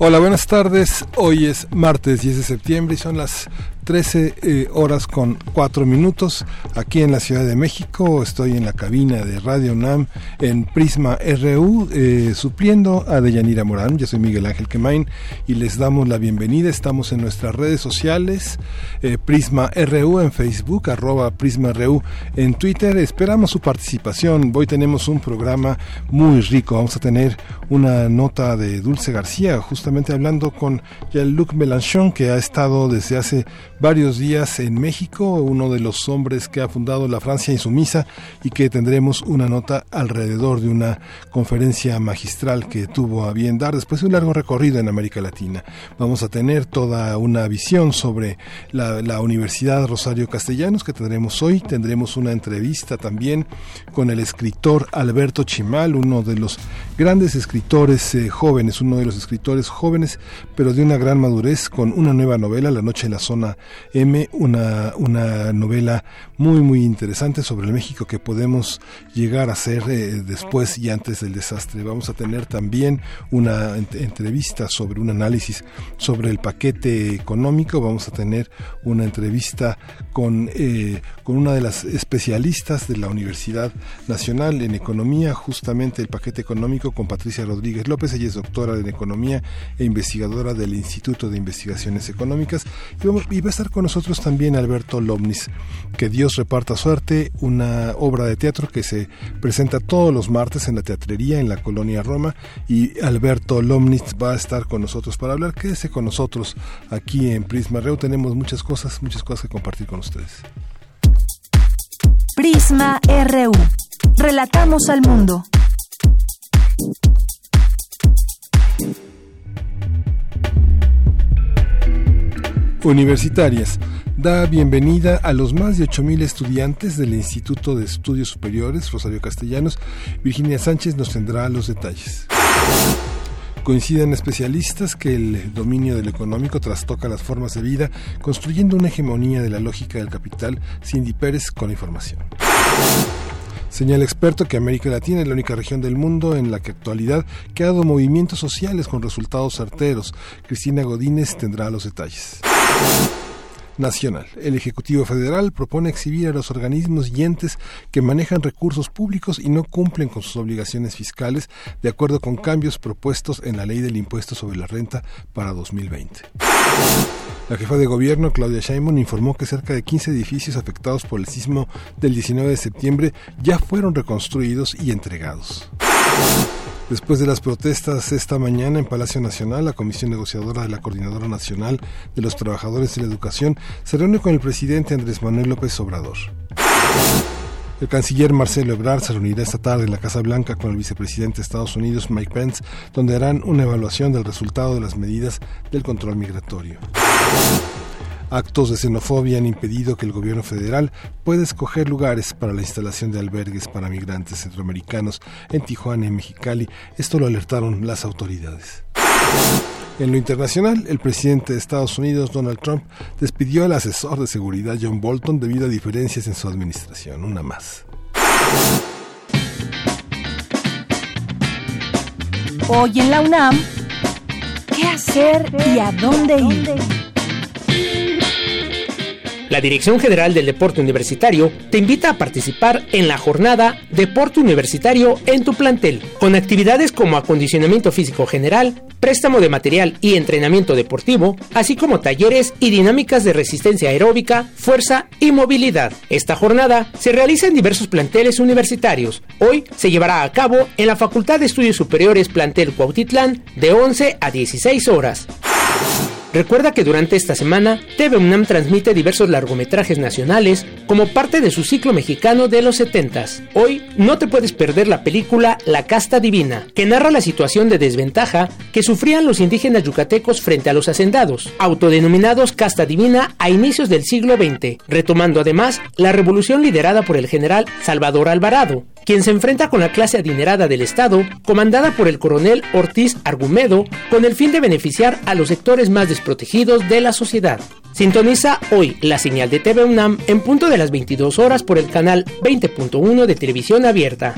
Hola, buenas tardes. Hoy es martes 10 de septiembre y son las 13 eh, horas con 4 minutos aquí en la Ciudad de México. Estoy en la cabina de Radio UNAM en Prisma RU, eh, supliendo a Deyanira Morán. Yo soy Miguel Ángel Quemain y les damos la bienvenida. Estamos en nuestras redes sociales, eh, Prisma RU en Facebook, arroba Prisma RU en Twitter. Esperamos su participación. Hoy tenemos un programa muy rico. Vamos a tener una nota de Dulce García, justamente hablando con Jean-Luc Mélenchon, que ha estado desde hace varios días en México, uno de los hombres que ha fundado la Francia Insumisa y que tendremos una nota alrededor de una conferencia magistral que tuvo a bien dar después de un largo recorrido en América Latina. Vamos a tener toda una visión sobre la, Universidad Rosario Castellanos que tendremos hoy. Tendremos una entrevista también con el escritor Alberto Chimal, uno de los grandes escritores eh, jóvenes, uno de los escritores jóvenes, pero de una gran madurez, con una nueva novela, La Noche en la Zona M, una, una novela muy, muy interesante sobre el México que podemos llegar a ser eh, después y antes del desastre. Vamos a tener también una entrevista sobre un análisis sobre el paquete económico. Vamos a tener una entrevista con, eh, con una de las especialistas de la Universidad Nacional en Economía, justamente el paquete económico, con Patricia Rodríguez López. Ella es doctora en Economía e investigadora del Instituto de Investigaciones Económicas. Y, y va a estar con nosotros también Alberto Lomnis. Que Dios reparta suerte, una obra de teatro que se presenta todos los martes en la teatrería en la colonia Roma. Y Alberto Lomnis va a estar con nosotros para hablar. Quédese con nosotros aquí en Prisma Reu. Tenemos muchas cosas, muchas cosas que compartir con ustedes. Prisma RU. Relatamos al mundo. Universitarias da bienvenida a los más de 8.000 estudiantes del Instituto de Estudios Superiores Rosario Castellanos. Virginia Sánchez nos tendrá los detalles. Coinciden especialistas que el dominio del económico trastoca las formas de vida, construyendo una hegemonía de la lógica del capital. Cindy Pérez con información. Señala experto que América Latina es la única región del mundo en la que actualidad que ha dado movimientos sociales con resultados certeros. Cristina Godínez tendrá los detalles nacional. El Ejecutivo Federal propone exhibir a los organismos y entes que manejan recursos públicos y no cumplen con sus obligaciones fiscales de acuerdo con cambios propuestos en la ley del impuesto sobre la renta para 2020. La jefa de gobierno, Claudia Sheinbaum, informó que cerca de 15 edificios afectados por el sismo del 19 de septiembre ya fueron reconstruidos y entregados. Después de las protestas esta mañana en Palacio Nacional, la Comisión Negociadora de la Coordinadora Nacional de los Trabajadores de la Educación se reúne con el presidente Andrés Manuel López Obrador. El canciller Marcelo Ebrard se reunirá esta tarde en la Casa Blanca con el vicepresidente de Estados Unidos, Mike Pence, donde harán una evaluación del resultado de las medidas del control migratorio. Actos de xenofobia han impedido que el gobierno federal pueda escoger lugares para la instalación de albergues para migrantes centroamericanos en Tijuana y Mexicali. Esto lo alertaron las autoridades. En lo internacional, el presidente de Estados Unidos, Donald Trump, despidió al asesor de seguridad John Bolton debido a diferencias en su administración. Una más. Hoy en la UNAM, ¿qué hacer y a dónde ir? La Dirección General del Deporte Universitario te invita a participar en la jornada Deporte Universitario en tu plantel, con actividades como acondicionamiento físico general, préstamo de material y entrenamiento deportivo, así como talleres y dinámicas de resistencia aeróbica, fuerza y movilidad. Esta jornada se realiza en diversos planteles universitarios. Hoy se llevará a cabo en la Facultad de Estudios Superiores Plantel Cuautitlán de 11 a 16 horas. Recuerda que durante esta semana TV UNAM transmite diversos largometrajes nacionales como parte de su ciclo mexicano de los 70s. Hoy no te puedes perder la película La Casta Divina, que narra la situación de desventaja que sufrían los indígenas yucatecos frente a los hacendados, autodenominados Casta Divina a inicios del siglo XX, retomando además la revolución liderada por el general Salvador Alvarado, quien se enfrenta con la clase adinerada del Estado, comandada por el coronel Ortiz Argumedo, con el fin de beneficiar a los sectores más desprotegidos de la sociedad. Sintoniza hoy la señal de TV UNAM en punto de las 22 horas por el canal 20.1 de televisión abierta.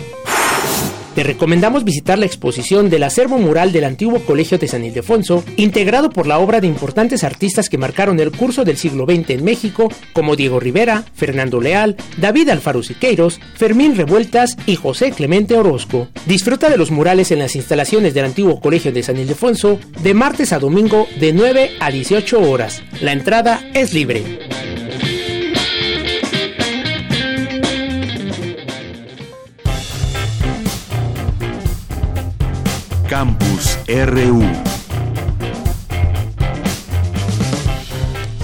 Recomendamos visitar la exposición del acervo mural del antiguo Colegio de San Ildefonso, integrado por la obra de importantes artistas que marcaron el curso del siglo XX en México, como Diego Rivera, Fernando Leal, David Alfaro Siqueiros, Fermín Revueltas y José Clemente Orozco. Disfruta de los murales en las instalaciones del antiguo Colegio de San Ildefonso de martes a domingo de 9 a 18 horas. La entrada es libre. Campus RU.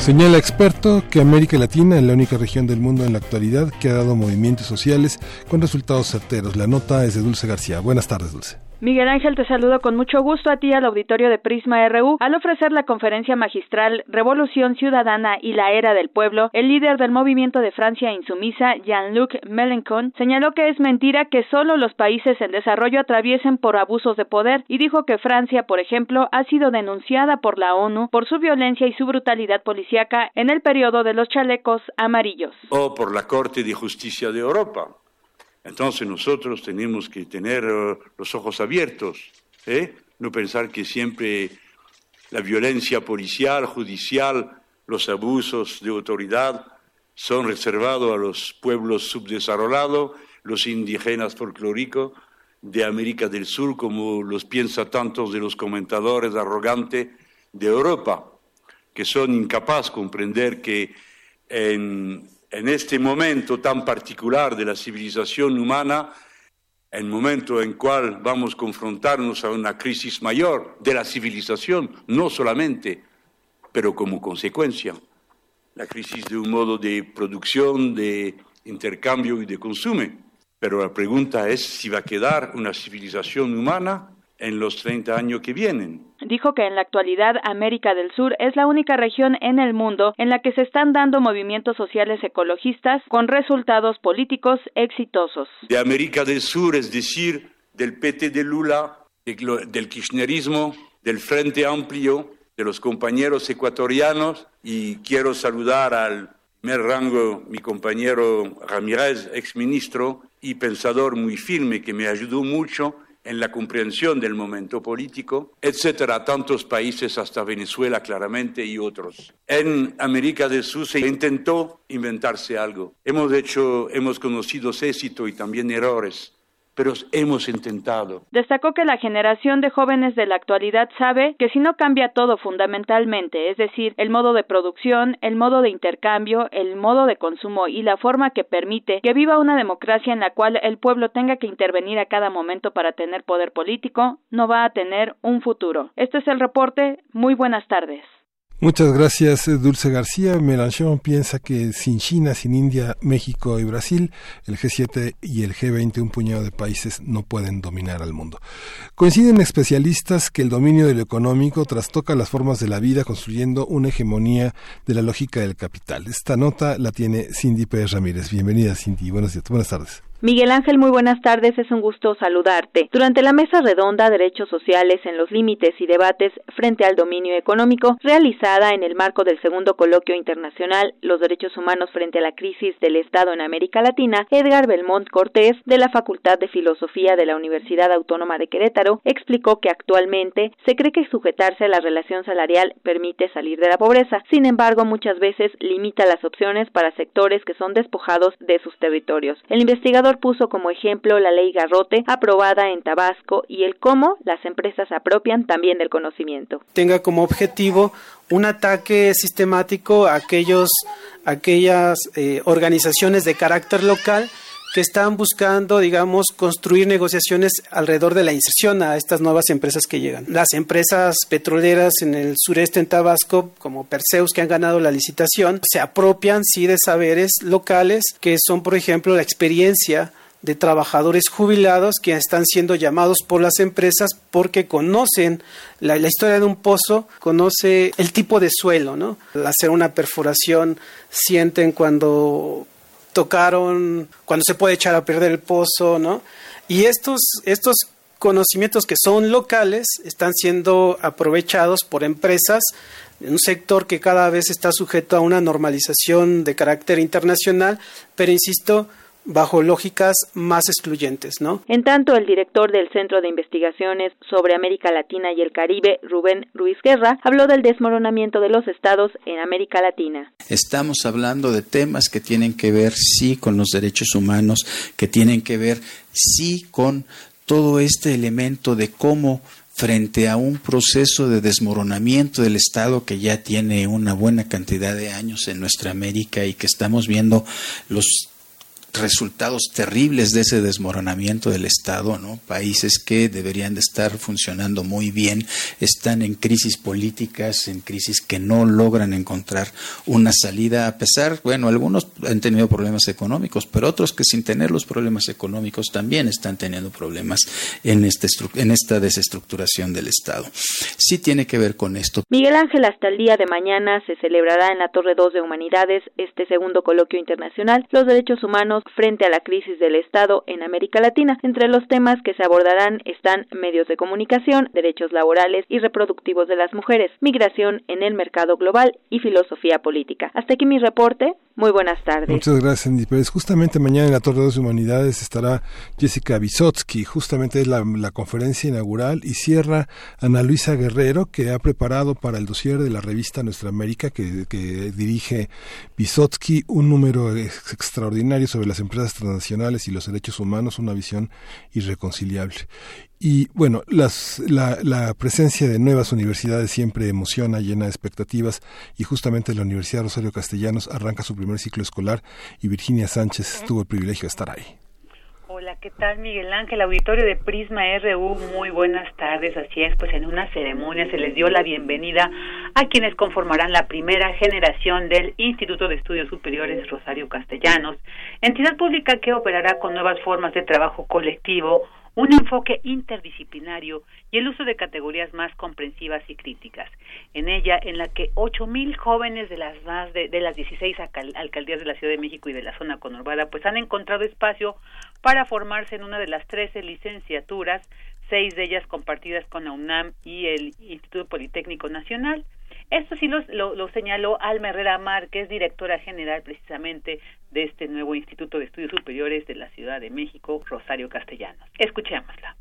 Señala experto que América Latina es la única región del mundo en la actualidad que ha dado movimientos sociales con resultados certeros. La nota es de Dulce García. Buenas tardes, Dulce. Miguel Ángel, te saludo con mucho gusto a ti al auditorio de Prisma RU. Al ofrecer la conferencia magistral Revolución Ciudadana y la Era del Pueblo, el líder del movimiento de Francia insumisa, Jean-Luc Mélenchon, señaló que es mentira que solo los países en desarrollo atraviesen por abusos de poder y dijo que Francia, por ejemplo, ha sido denunciada por la ONU por su violencia y su brutalidad policíaca en el periodo de los chalecos amarillos. O por la Corte de Justicia de Europa entonces nosotros tenemos que tener eh, los ojos abiertos, ¿eh? no pensar que siempre la violencia policial, judicial, los abusos de autoridad son reservados a los pueblos subdesarrollados, los indígenas folclóricos de América del Sur, como los piensa tantos de los comentadores arrogantes de Europa, que son incapaces de comprender que en en este momento tan particular de la civilización humana, el momento en cual vamos a confrontarnos a una crisis mayor de la civilización, no solamente, pero como consecuencia, la crisis de un modo de producción, de intercambio y de consumo. Pero la pregunta es si va a quedar una civilización humana en los 30 años que vienen. Dijo que en la actualidad América del Sur es la única región en el mundo en la que se están dando movimientos sociales ecologistas con resultados políticos exitosos. De América del Sur, es decir, del PT de Lula, del kirchnerismo, del Frente Amplio, de los compañeros ecuatorianos y quiero saludar al primer rango mi compañero Ramírez, exministro y pensador muy firme que me ayudó mucho en la comprensión del momento político, etcétera, tantos países hasta Venezuela claramente y otros. En América del Sur se intentó inventarse algo. Hemos hecho, hemos conocido éxitos y también errores pero hemos intentado. Destacó que la generación de jóvenes de la actualidad sabe que si no cambia todo fundamentalmente, es decir, el modo de producción, el modo de intercambio, el modo de consumo y la forma que permite que viva una democracia en la cual el pueblo tenga que intervenir a cada momento para tener poder político, no va a tener un futuro. Este es el reporte. Muy buenas tardes. Muchas gracias, Dulce García. Melanchon piensa que sin China, sin India, México y Brasil, el G7 y el G20, un puñado de países, no pueden dominar al mundo. Coinciden especialistas que el dominio de lo económico trastoca las formas de la vida, construyendo una hegemonía de la lógica del capital. Esta nota la tiene Cindy Pérez Ramírez. Bienvenida, Cindy. Buenas, buenas tardes. Miguel Ángel, muy buenas tardes, es un gusto saludarte. Durante la mesa redonda Derechos Sociales en los Límites y Debates frente al Dominio Económico, realizada en el marco del segundo coloquio internacional Los Derechos Humanos frente a la Crisis del Estado en América Latina, Edgar Belmont Cortés, de la Facultad de Filosofía de la Universidad Autónoma de Querétaro, explicó que actualmente se cree que sujetarse a la relación salarial permite salir de la pobreza. Sin embargo, muchas veces limita las opciones para sectores que son despojados de sus territorios. El investigador puso como ejemplo la ley Garrote aprobada en Tabasco y el cómo las empresas apropian también del conocimiento. Tenga como objetivo un ataque sistemático a aquellos, aquellas eh, organizaciones de carácter local que están buscando, digamos, construir negociaciones alrededor de la inserción a estas nuevas empresas que llegan. Las empresas petroleras en el sureste en Tabasco, como Perseus, que han ganado la licitación, se apropian, sí, de saberes locales, que son, por ejemplo, la experiencia de trabajadores jubilados que están siendo llamados por las empresas porque conocen la, historia de un pozo, conoce el tipo de suelo, ¿no? Al hacer una perforación sienten cuando tocaron, cuando se puede echar a perder el pozo, ¿no? Y estos, estos conocimientos que son locales están siendo aprovechados por empresas en un sector que cada vez está sujeto a una normalización de carácter internacional, pero insisto, bajo lógicas más excluyentes, ¿no? En tanto, el director del Centro de Investigaciones sobre América Latina y el Caribe, Rubén Ruiz Guerra, habló del desmoronamiento de los estados en América Latina. Estamos hablando de temas que tienen que ver sí con los derechos humanos, que tienen que ver sí con todo este elemento de cómo frente a un proceso de desmoronamiento del Estado que ya tiene una buena cantidad de años en nuestra América y que estamos viendo los resultados terribles de ese desmoronamiento del Estado, ¿no? Países que deberían de estar funcionando muy bien están en crisis políticas, en crisis que no logran encontrar una salida a pesar, bueno, algunos han tenido problemas económicos, pero otros que sin tener los problemas económicos también están teniendo problemas en este en esta desestructuración del Estado. Sí tiene que ver con esto. Miguel Ángel, hasta el día de mañana se celebrará en la Torre 2 de Humanidades este segundo coloquio internacional Los derechos humanos frente a la crisis del Estado en América Latina. Entre los temas que se abordarán están medios de comunicación, derechos laborales y reproductivos de las mujeres, migración en el mercado global y filosofía política. Hasta aquí mi reporte. Muy buenas tardes. Muchas gracias, Andy Pérez. Justamente mañana en la Torre de las Humanidades estará Jessica Bisotsky. Justamente es la, conferencia inaugural y cierra Ana Luisa Guerrero, que ha preparado para el dossier de la revista Nuestra América, que, dirige Bisotsky, un número extraordinario sobre las empresas transnacionales y los derechos humanos, una visión irreconciliable. Y bueno, las, la, la, presencia de nuevas universidades siempre emociona, llena de expectativas y justamente la Universidad Rosario Castellanos arranca su primer ciclo escolar y Virginia Sánchez tuvo el privilegio de estar ahí. Hola, ¿qué tal Miguel Ángel? Auditorio de Prisma RU, muy buenas tardes. Así es, pues en una ceremonia se les dio la bienvenida a quienes conformarán la primera generación del Instituto de Estudios Superiores Rosario Castellanos, entidad pública que operará con nuevas formas de trabajo colectivo, un enfoque interdisciplinario y el uso de categorías más comprensivas y críticas. En ella, en la que ocho mil jóvenes de las más de, de las 16 alcaldías de la Ciudad de México y de la zona conurbada, pues han encontrado espacio para formarse en una de las 13 licenciaturas, seis de ellas compartidas con la UNAM y el Instituto Politécnico Nacional. Esto sí lo, señaló Alma Herrera Márquez, directora general precisamente de este nuevo Instituto de Estudios Superiores de la Ciudad de México, Rosario Castellanos. Escuchémosla.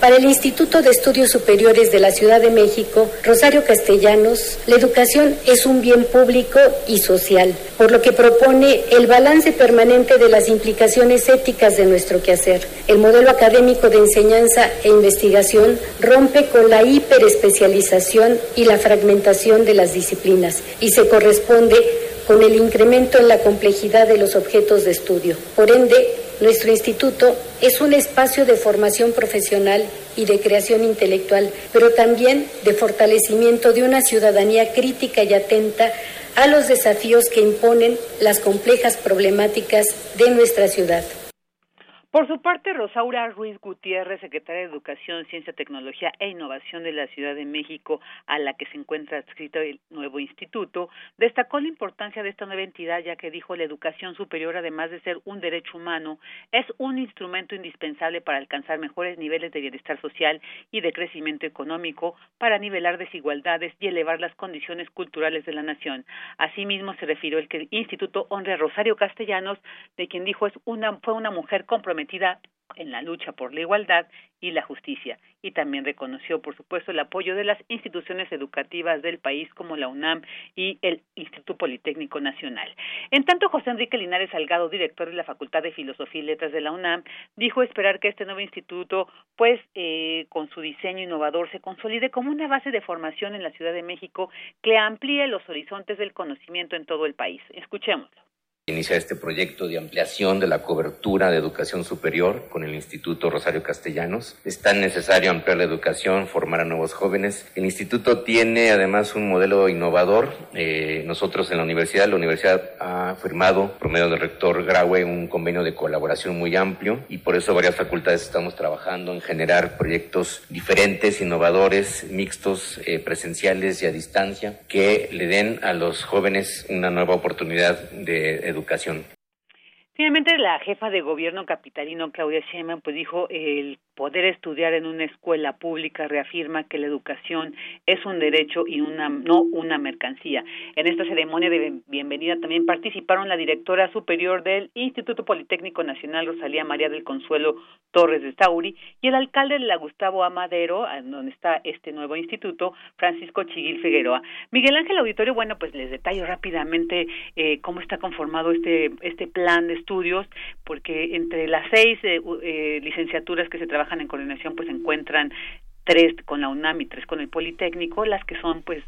Para el Instituto de Estudios Superiores de la Ciudad de México, Rosario Castellanos, la educación es un bien público y social, por lo que propone el balance permanente de las implicaciones éticas de nuestro quehacer. El modelo académico de enseñanza e investigación rompe con la hiperespecialización y la fragmentación de las disciplinas y se corresponde con el incremento en la complejidad de los objetos de estudio. Por ende, nuestro instituto es un espacio de formación profesional y de creación intelectual, pero también de fortalecimiento de una ciudadanía crítica y atenta a los desafíos que imponen las complejas problemáticas de nuestra ciudad. Por su parte, Rosaura Ruiz Gutiérrez, secretaria de Educación, Ciencia, Tecnología e Innovación de la Ciudad de México, a la que se encuentra adscrito el nuevo instituto, destacó la importancia de esta nueva entidad, ya que dijo la educación superior, además de ser un derecho humano, es un instrumento indispensable para alcanzar mejores niveles de bienestar social y de crecimiento económico, para nivelar desigualdades y elevar las condiciones culturales de la nación. Asimismo, se refirió el que el instituto honre a Rosario Castellanos, de quien dijo es una, fue una mujer comprometida metida en la lucha por la igualdad y la justicia y también reconoció, por supuesto, el apoyo de las instituciones educativas del país como la UNAM y el Instituto Politécnico Nacional. En tanto, José Enrique Linares Salgado, director de la Facultad de Filosofía y Letras de la UNAM, dijo esperar que este nuevo instituto, pues, eh, con su diseño innovador, se consolide como una base de formación en la Ciudad de México que amplíe los horizontes del conocimiento en todo el país. Escuchémoslo iniciar este proyecto de ampliación de la cobertura de educación superior con el Instituto Rosario Castellanos. Es tan necesario ampliar la educación, formar a nuevos jóvenes. El instituto tiene además un modelo innovador. Eh, nosotros en la universidad, la universidad ha firmado, por medio del rector Graue, un convenio de colaboración muy amplio y por eso varias facultades estamos trabajando en generar proyectos diferentes, innovadores, mixtos, eh, presenciales y a distancia, que le den a los jóvenes una nueva oportunidad de educación educación. Finalmente, la jefa de gobierno capitalino, Claudia Sheinbaum, pues dijo el poder estudiar en una escuela pública reafirma que la educación es un derecho y una no una mercancía. En esta ceremonia de bienvenida también participaron la directora superior del Instituto Politécnico Nacional Rosalía María del Consuelo Torres de Sauri y el alcalde de la Gustavo Amadero, donde está este nuevo instituto, Francisco Chiguil Figueroa. Miguel Ángel Auditorio, bueno, pues les detallo rápidamente eh, cómo está conformado este este plan de estudios, porque entre las seis eh, eh, licenciaturas que se trabajan en coordinación pues encuentran tres con la UNAM y tres con el Politécnico, las que son pues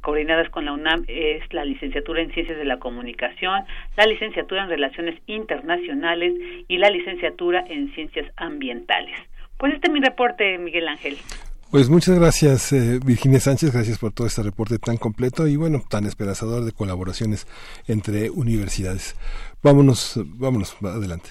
coordinadas con la UNAM es la licenciatura en Ciencias de la Comunicación, la licenciatura en Relaciones Internacionales y la licenciatura en Ciencias Ambientales. Pues este es mi reporte, Miguel Ángel. Pues muchas gracias, eh, Virginia Sánchez, gracias por todo este reporte tan completo y bueno, tan esperanzador de colaboraciones entre universidades. Vámonos, vámonos, adelante.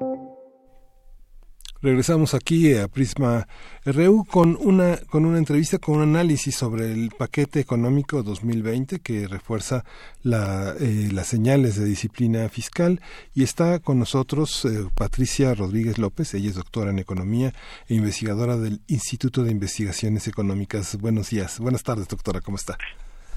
Regresamos aquí a Prisma RU con una, con una entrevista, con un análisis sobre el paquete económico 2020 que refuerza la, eh, las señales de disciplina fiscal y está con nosotros eh, Patricia Rodríguez López, ella es doctora en economía e investigadora del Instituto de Investigaciones Económicas. Buenos días, buenas tardes doctora, ¿cómo está?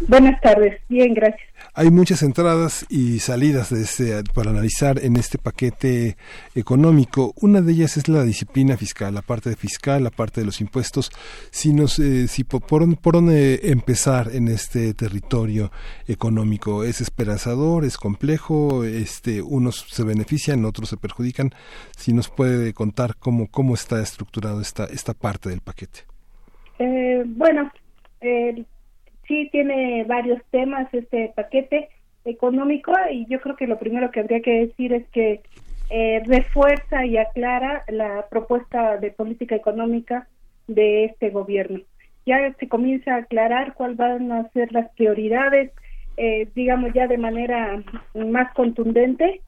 Buenas tardes, bien, gracias. Hay muchas entradas y salidas de este, para analizar en este paquete económico. Una de ellas es la disciplina fiscal, la parte fiscal, la parte de los impuestos. Si nos, eh, si por, por, dónde empezar en este territorio económico, es esperanzador, es complejo, este, unos se benefician, otros se perjudican. Si nos puede contar cómo cómo está estructurado esta esta parte del paquete. Eh, bueno. Eh, sí tiene varios temas este paquete económico y yo creo que lo primero que habría que decir es que eh, refuerza y aclara la propuesta de política económica de este gobierno. Ya se comienza a aclarar cuáles van a ser las prioridades, eh, digamos ya de manera más contundente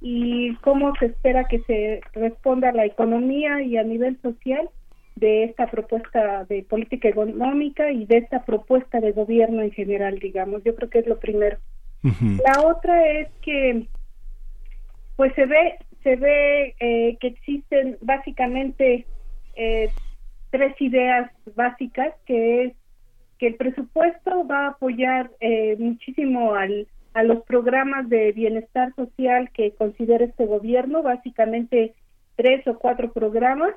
y cómo se espera que se responda a la economía y a nivel social de esta propuesta de política económica y de esta propuesta de gobierno en general, digamos. Yo creo que es lo primero. La otra es que, pues se ve, se ve eh, que existen básicamente eh, tres ideas básicas, que es que el presupuesto va a apoyar eh, muchísimo al, a los programas de bienestar social que considera este gobierno, básicamente tres o cuatro programas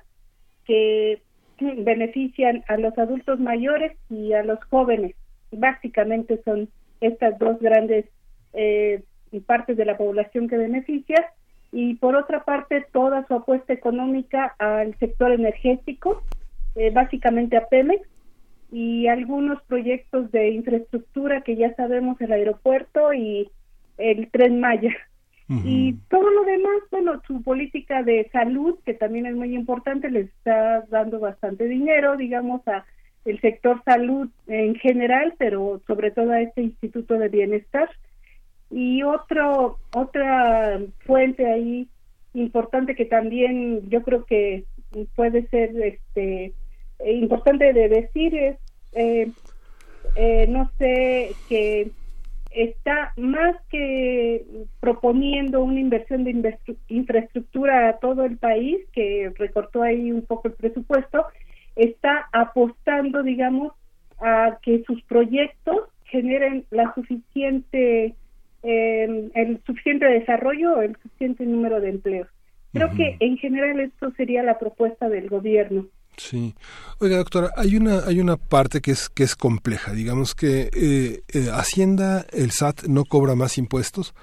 que benefician a los adultos mayores y a los jóvenes. Básicamente son estas dos grandes eh, partes de la población que beneficia y por otra parte toda su apuesta económica al sector energético, eh, básicamente a Pemex y algunos proyectos de infraestructura que ya sabemos el aeropuerto y el tren Maya. Y todo lo demás, bueno, su política de salud, que también es muy importante, le está dando bastante dinero, digamos, a el sector salud en general, pero sobre todo a este Instituto de Bienestar. Y otro, otra fuente ahí importante que también yo creo que puede ser este importante de decir es eh, eh, no sé que está más que proponiendo una inversión de infraestructura a todo el país, que recortó ahí un poco el presupuesto, está apostando, digamos, a que sus proyectos generen la suficiente eh, el suficiente desarrollo, el suficiente número de empleos. Creo que en general esto sería la propuesta del gobierno. Sí. Oiga, doctora, hay una, hay una parte que es, que es compleja. Digamos que eh, eh, Hacienda, el SAT, no cobra más impuestos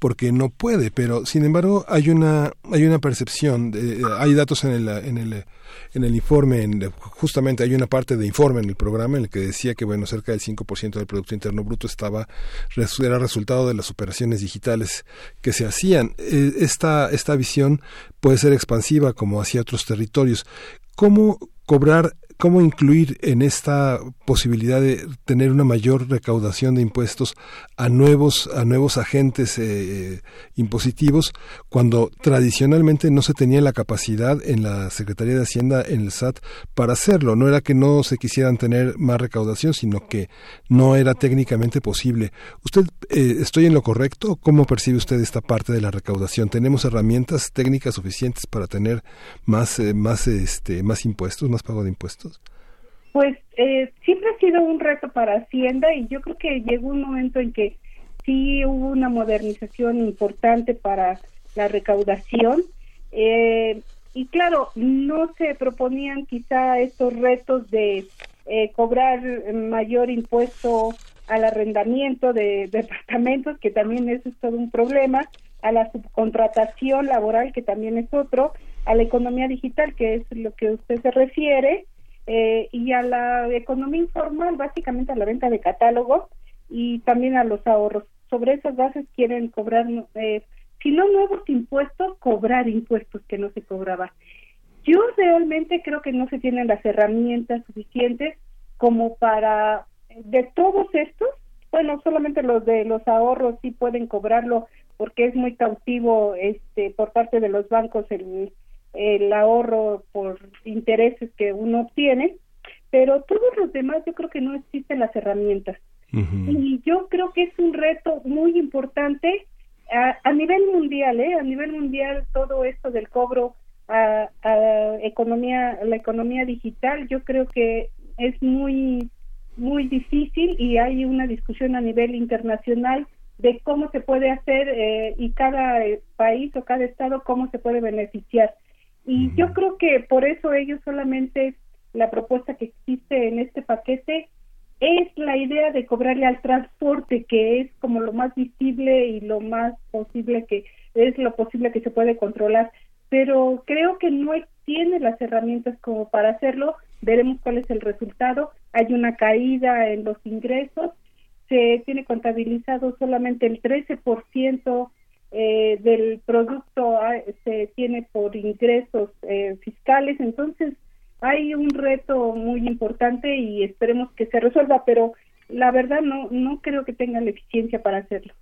porque no puede, pero sin embargo hay una, hay una percepción, de, hay datos en el, en el, en el informe, en, justamente hay una parte de informe en el programa en el que decía que bueno, cerca del 5% del Producto Interno Bruto estaba, era resultado de las operaciones digitales que se hacían. Eh, esta, esta visión puede ser expansiva como hacia otros territorios cómo cobrar cómo incluir en esta posibilidad de tener una mayor recaudación de impuestos a nuevos a nuevos agentes eh, impositivos cuando tradicionalmente no se tenía la capacidad en la Secretaría de Hacienda en el SAT para hacerlo no era que no se quisieran tener más recaudación sino que no era técnicamente posible. Usted eh, estoy en lo correcto cómo percibe usted esta parte de la recaudación tenemos herramientas técnicas suficientes para tener más eh, más este más impuestos más pago de impuestos pues eh, siempre ha sido un reto para Hacienda y yo creo que llegó un momento en que sí hubo una modernización importante para la recaudación. Eh, y claro, no se proponían quizá estos retos de eh, cobrar mayor impuesto al arrendamiento de departamentos, que también eso es todo un problema, a la subcontratación laboral, que también es otro, a la economía digital, que es lo que usted se refiere, eh, y a la economía informal, básicamente a la venta de catálogos y también a los ahorros. Sobre esas bases quieren cobrar, eh, si no nuevos impuestos, cobrar impuestos que no se cobraban. Yo realmente creo que no se tienen las herramientas suficientes como para, de todos estos, bueno, solamente los de los ahorros sí pueden cobrarlo porque es muy cautivo este por parte de los bancos el el ahorro por intereses que uno obtiene, pero todos los demás yo creo que no existen las herramientas. Y yo creo que es un reto muy importante a, nivel mundial, ¿eh? A nivel mundial todo esto del cobro a, a economía, la economía digital, yo creo que es muy muy difícil y hay una discusión a nivel internacional de cómo se puede hacer eh, y cada eh, país o cada estado cómo se puede beneficiar. Y yo creo que por eso ellos solamente la propuesta que existe en este paquete es la idea de cobrarle al transporte, que es como lo más visible y lo más posible que es lo posible que se puede controlar. Pero creo que no tiene las herramientas como para hacerlo. Veremos cuál es el resultado. Hay una caída en los ingresos. Se tiene contabilizado solamente el 13% eh, del producto ah, se tiene por ingresos eh, fiscales, entonces hay un reto muy importante y esperemos que se resuelva, pero la verdad no, no creo que tengan la eficiencia para hacerlo.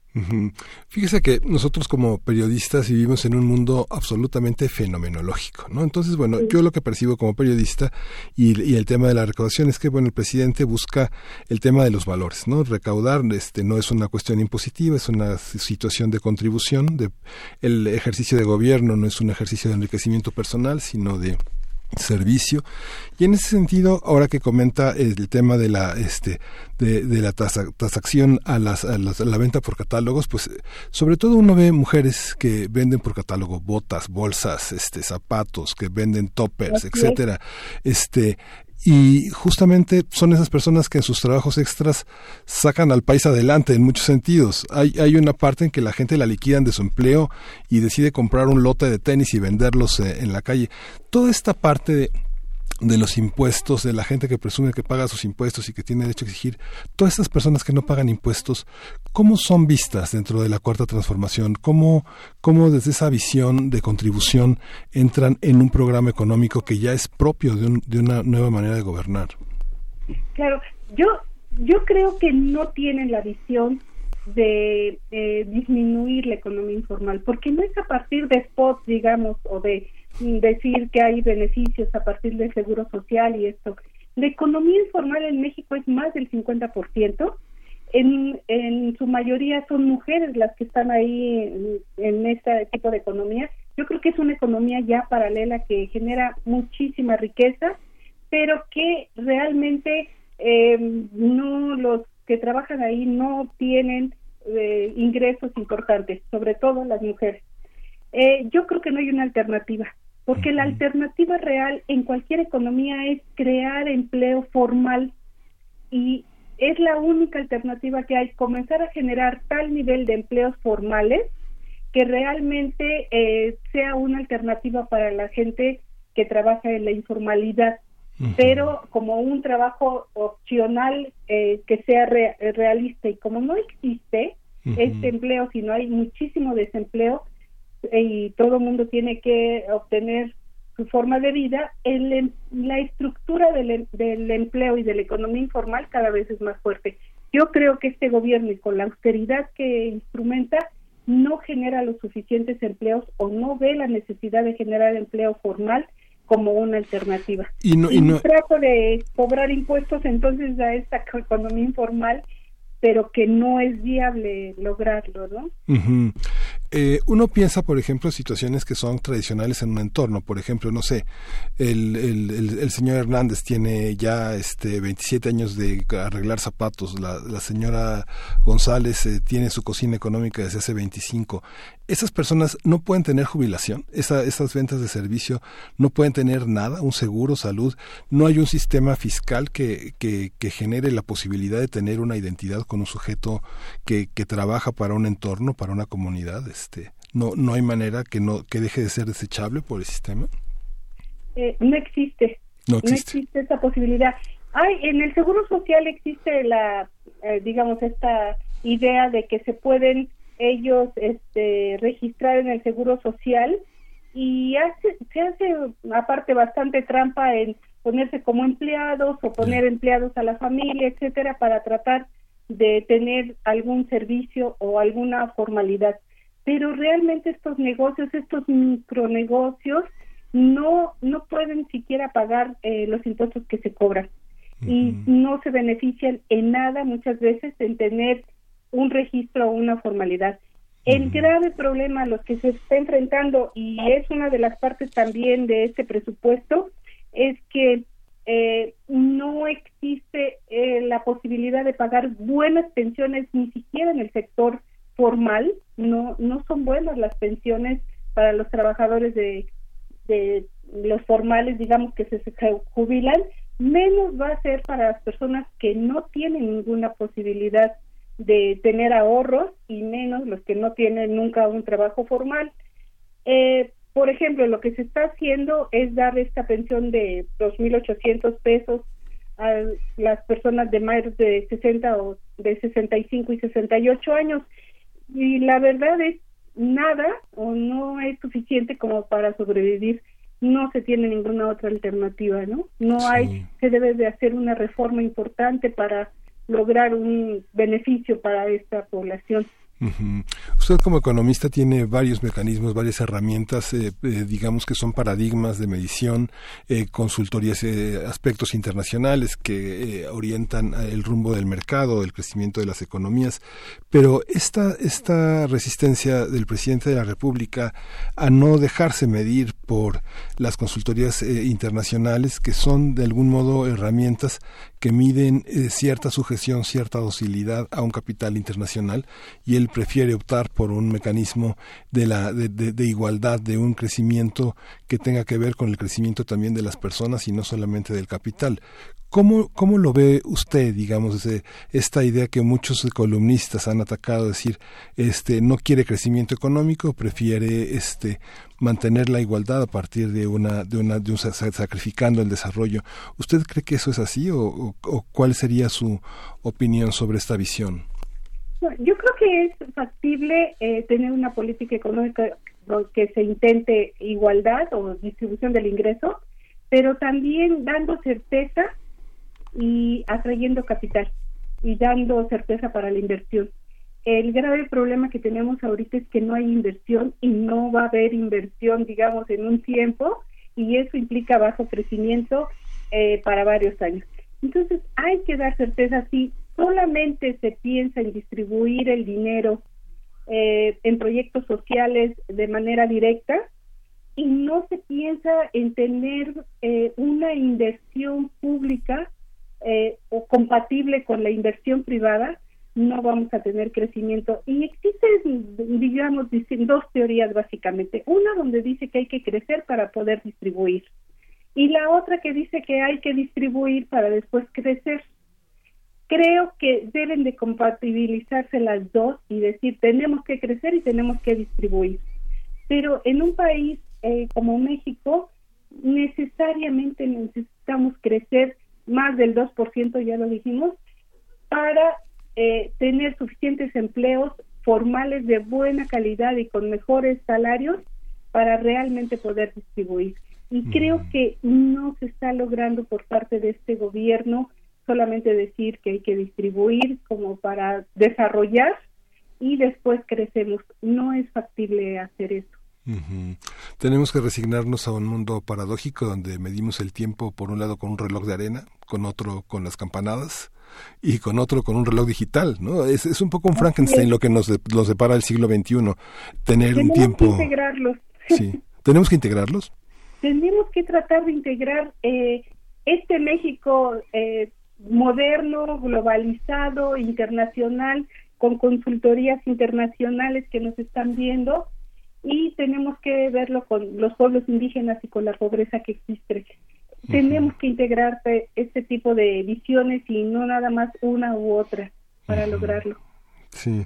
Fíjese que nosotros como periodistas vivimos en un mundo absolutamente fenomenológico, ¿no? Entonces, bueno, yo lo que percibo como periodista y, y, el tema de la recaudación es que, bueno, el presidente busca el tema de los valores, ¿no? Recaudar este, no es una cuestión impositiva, es una situación de contribución, de, el ejercicio de gobierno no es un ejercicio de enriquecimiento personal, sino de servicio. Y en ese sentido ahora que comenta el tema de la este de, de la transacción a, las, a, la venta por catálogos pues sobre todo uno ve mujeres que venden por catálogo botas bolsas este zapatos que venden toppers etcétera. Este y justamente son esas personas que en sus trabajos extras sacan al país adelante en muchos sentidos. Hay, hay una parte en que la gente la liquidan de su empleo y decide comprar un lote de tenis y venderlos eh, en la calle. Toda esta parte de de los impuestos, de la gente que presume que paga sus impuestos y que tiene derecho a exigir, todas estas personas que no pagan impuestos, ¿cómo son vistas dentro de la cuarta transformación? ¿Cómo, cómo desde esa visión de contribución entran en un programa económico que ya es propio de, de una nueva manera de gobernar? Claro, yo, yo creo que no tienen la visión de disminuir la economía informal, porque no es a partir de spots, digamos, o de decir que hay beneficios a partir del seguro social y esto. La economía informal en México es más del 50%. En, en su mayoría son mujeres las que están ahí en, en este tipo de economía. Yo creo que es una economía ya paralela que genera muchísima riqueza, pero que realmente eh, no los que trabajan ahí no tienen eh, ingresos importantes, sobre todo las mujeres. Eh, yo creo que no hay una alternativa porque la alternativa real en cualquier economía es crear empleo formal y es la única alternativa que hay, comenzar a generar tal nivel de empleos formales que realmente eh, sea una alternativa para la gente que trabaja en la informalidad, pero como un trabajo opcional eh, que sea realista y como no existe este empleo, sino hay muchísimo desempleo, y todo el mundo tiene que obtener su forma de vida, el, em, la estructura del, em, del, empleo y de la economía informal cada vez es más fuerte. Yo creo que este gobierno y con la austeridad que instrumenta no genera los suficientes empleos o no ve la necesidad de generar empleo formal como una alternativa. Y no, y no... trato de cobrar impuestos entonces a esta economía informal pero que no es viable lograrlo, ¿no? Eh, uno piensa, por ejemplo, situaciones que son tradicionales en un entorno. Por ejemplo, no sé, el, el, señor Hernández tiene ya este 27 años de arreglar zapatos. La, la señora González eh, tiene su cocina económica desde hace 25. Esas personas no pueden tener jubilación. Esa, esas ventas de servicio no pueden tener nada, un seguro, salud. No hay un sistema fiscal que, que, que genere la posibilidad de tener una identidad con un sujeto que, que trabaja para un entorno, para una comunidad este no no hay manera que no que deje de ser desechable por el sistema eh, no existe no existe. esa posibilidad hay en el seguro social existe la eh, digamos esta idea de que se pueden ellos este registrar en el seguro social y hace, se hace aparte bastante trampa en ponerse como empleados o poner empleados a la familia etcétera para tratar de tener algún servicio o alguna formalidad. Pero realmente estos negocios, estos micronegocios, no, no pueden siquiera pagar eh, los impuestos que se cobran. Y no se benefician en nada muchas veces en tener un registro o una formalidad. El grave problema a los que se está enfrentando, y es una de las partes también de este presupuesto, es que eh, no existe eh, la posibilidad de pagar buenas pensiones ni siquiera en el sector formal, no, no son buenas las pensiones para los trabajadores de, de los formales, digamos, que se, jubilan, menos va a ser para las personas que no tienen ninguna posibilidad de tener ahorros y menos los que no tienen nunca un trabajo formal. Eh, por ejemplo, lo que se está haciendo es dar esta pensión de 2.800 pesos a las personas de más de 60 o de 65 y 68 años. Y la verdad es nada o no es suficiente como para sobrevivir. No se tiene ninguna otra alternativa no no hay se debe de hacer una reforma importante para lograr un beneficio para esta población. Usted como economista tiene varios mecanismos, varias herramientas, eh, eh, digamos que son paradigmas de medición, eh, consultorías, aspectos internacionales que orientan el rumbo del mercado, el crecimiento de las economías, pero esta, esta resistencia del presidente de la República a no dejarse medir por las consultorías internacionales, que son de algún modo herramientas que miden cierta sujeción, cierta docilidad a un capital internacional, y él prefiere optar por un mecanismo de, la, de, igualdad, de un crecimiento que tenga que ver con el crecimiento también de las personas y no solamente del capital. ¿Cómo, ¿Cómo lo ve usted, digamos, esta idea que muchos columnistas han atacado, decir, este, no quiere crecimiento económico, prefiere este, mantener la igualdad a partir de una, de una, de un sacrificando el desarrollo. ¿Usted cree que eso es así o, cuál sería su opinión sobre esta visión? Yo creo que es factible eh, tener una política económica que se intente igualdad o distribución del ingreso, pero también dando certeza y atrayendo capital y dando certeza para la inversión. El grave problema que tenemos ahorita es que no hay inversión y no va a haber inversión, digamos, en un tiempo y eso implica bajo crecimiento eh, para varios años. Entonces hay que dar certeza si solamente se piensa en distribuir el dinero eh, en proyectos sociales de manera directa y no se piensa en tener eh, una inversión pública eh, o compatible con la inversión privada, no vamos a tener crecimiento. Y existen, digamos, dos teorías básicamente. Una donde dice que hay que crecer para poder distribuir y la otra que dice que hay que distribuir para después crecer. Creo que deben de compatibilizarse las dos y decir tenemos que crecer y tenemos que distribuir. Pero en un país eh, como México necesariamente necesitamos crecer más del 2%, ya lo dijimos, para eh, tener suficientes empleos formales de buena calidad y con mejores salarios para realmente poder distribuir. Y creo que no se está logrando por parte de este gobierno solamente decir que hay que distribuir como para desarrollar y después crecemos. No es factible hacer eso. Tenemos que resignarnos a un mundo paradójico donde medimos el tiempo por un lado con un reloj de arena, con otro con las campanadas y con otro con un reloj digital, ¿no? Es, es un poco un Frankenstein lo que nos, nos separa del siglo XXI, tener un tiempo... Que integrarlos. Sí, tenemos que integrarlos. Tenemos que tratar de integrar eh, este México eh, moderno, globalizado, internacional, con consultorías internacionales que nos están viendo y tenemos que verlo con los pueblos indígenas y con la pobreza que existe. Tenemos que integrar este tipo de visiones y no nada más una u otra para lograrlo. Sí.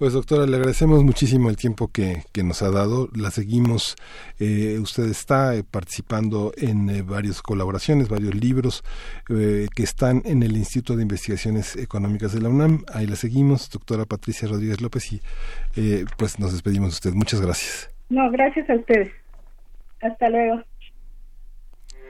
Pues doctora, le agradecemos muchísimo el tiempo que, que nos ha dado. La seguimos. Eh, usted está eh, participando en eh, varias colaboraciones, varios libros que están en el Instituto de Investigaciones Económicas de la UNAM. Ahí la seguimos, doctora Patricia Rodríguez López, y pues nos despedimos de usted. Muchas gracias. No, gracias a ustedes. Hasta luego.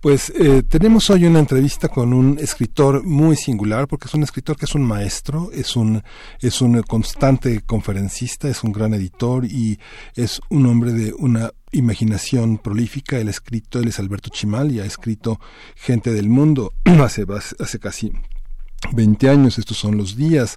Pues eh, tenemos hoy una entrevista con un escritor muy singular, porque es un escritor que es un maestro, es un, es un constante conferencista, es un gran editor y es un hombre de una imaginación prolífica. Él ha escrito, es Alberto Chimal y ha escrito Gente del Mundo hace, hace casi 20 años, estos son los días,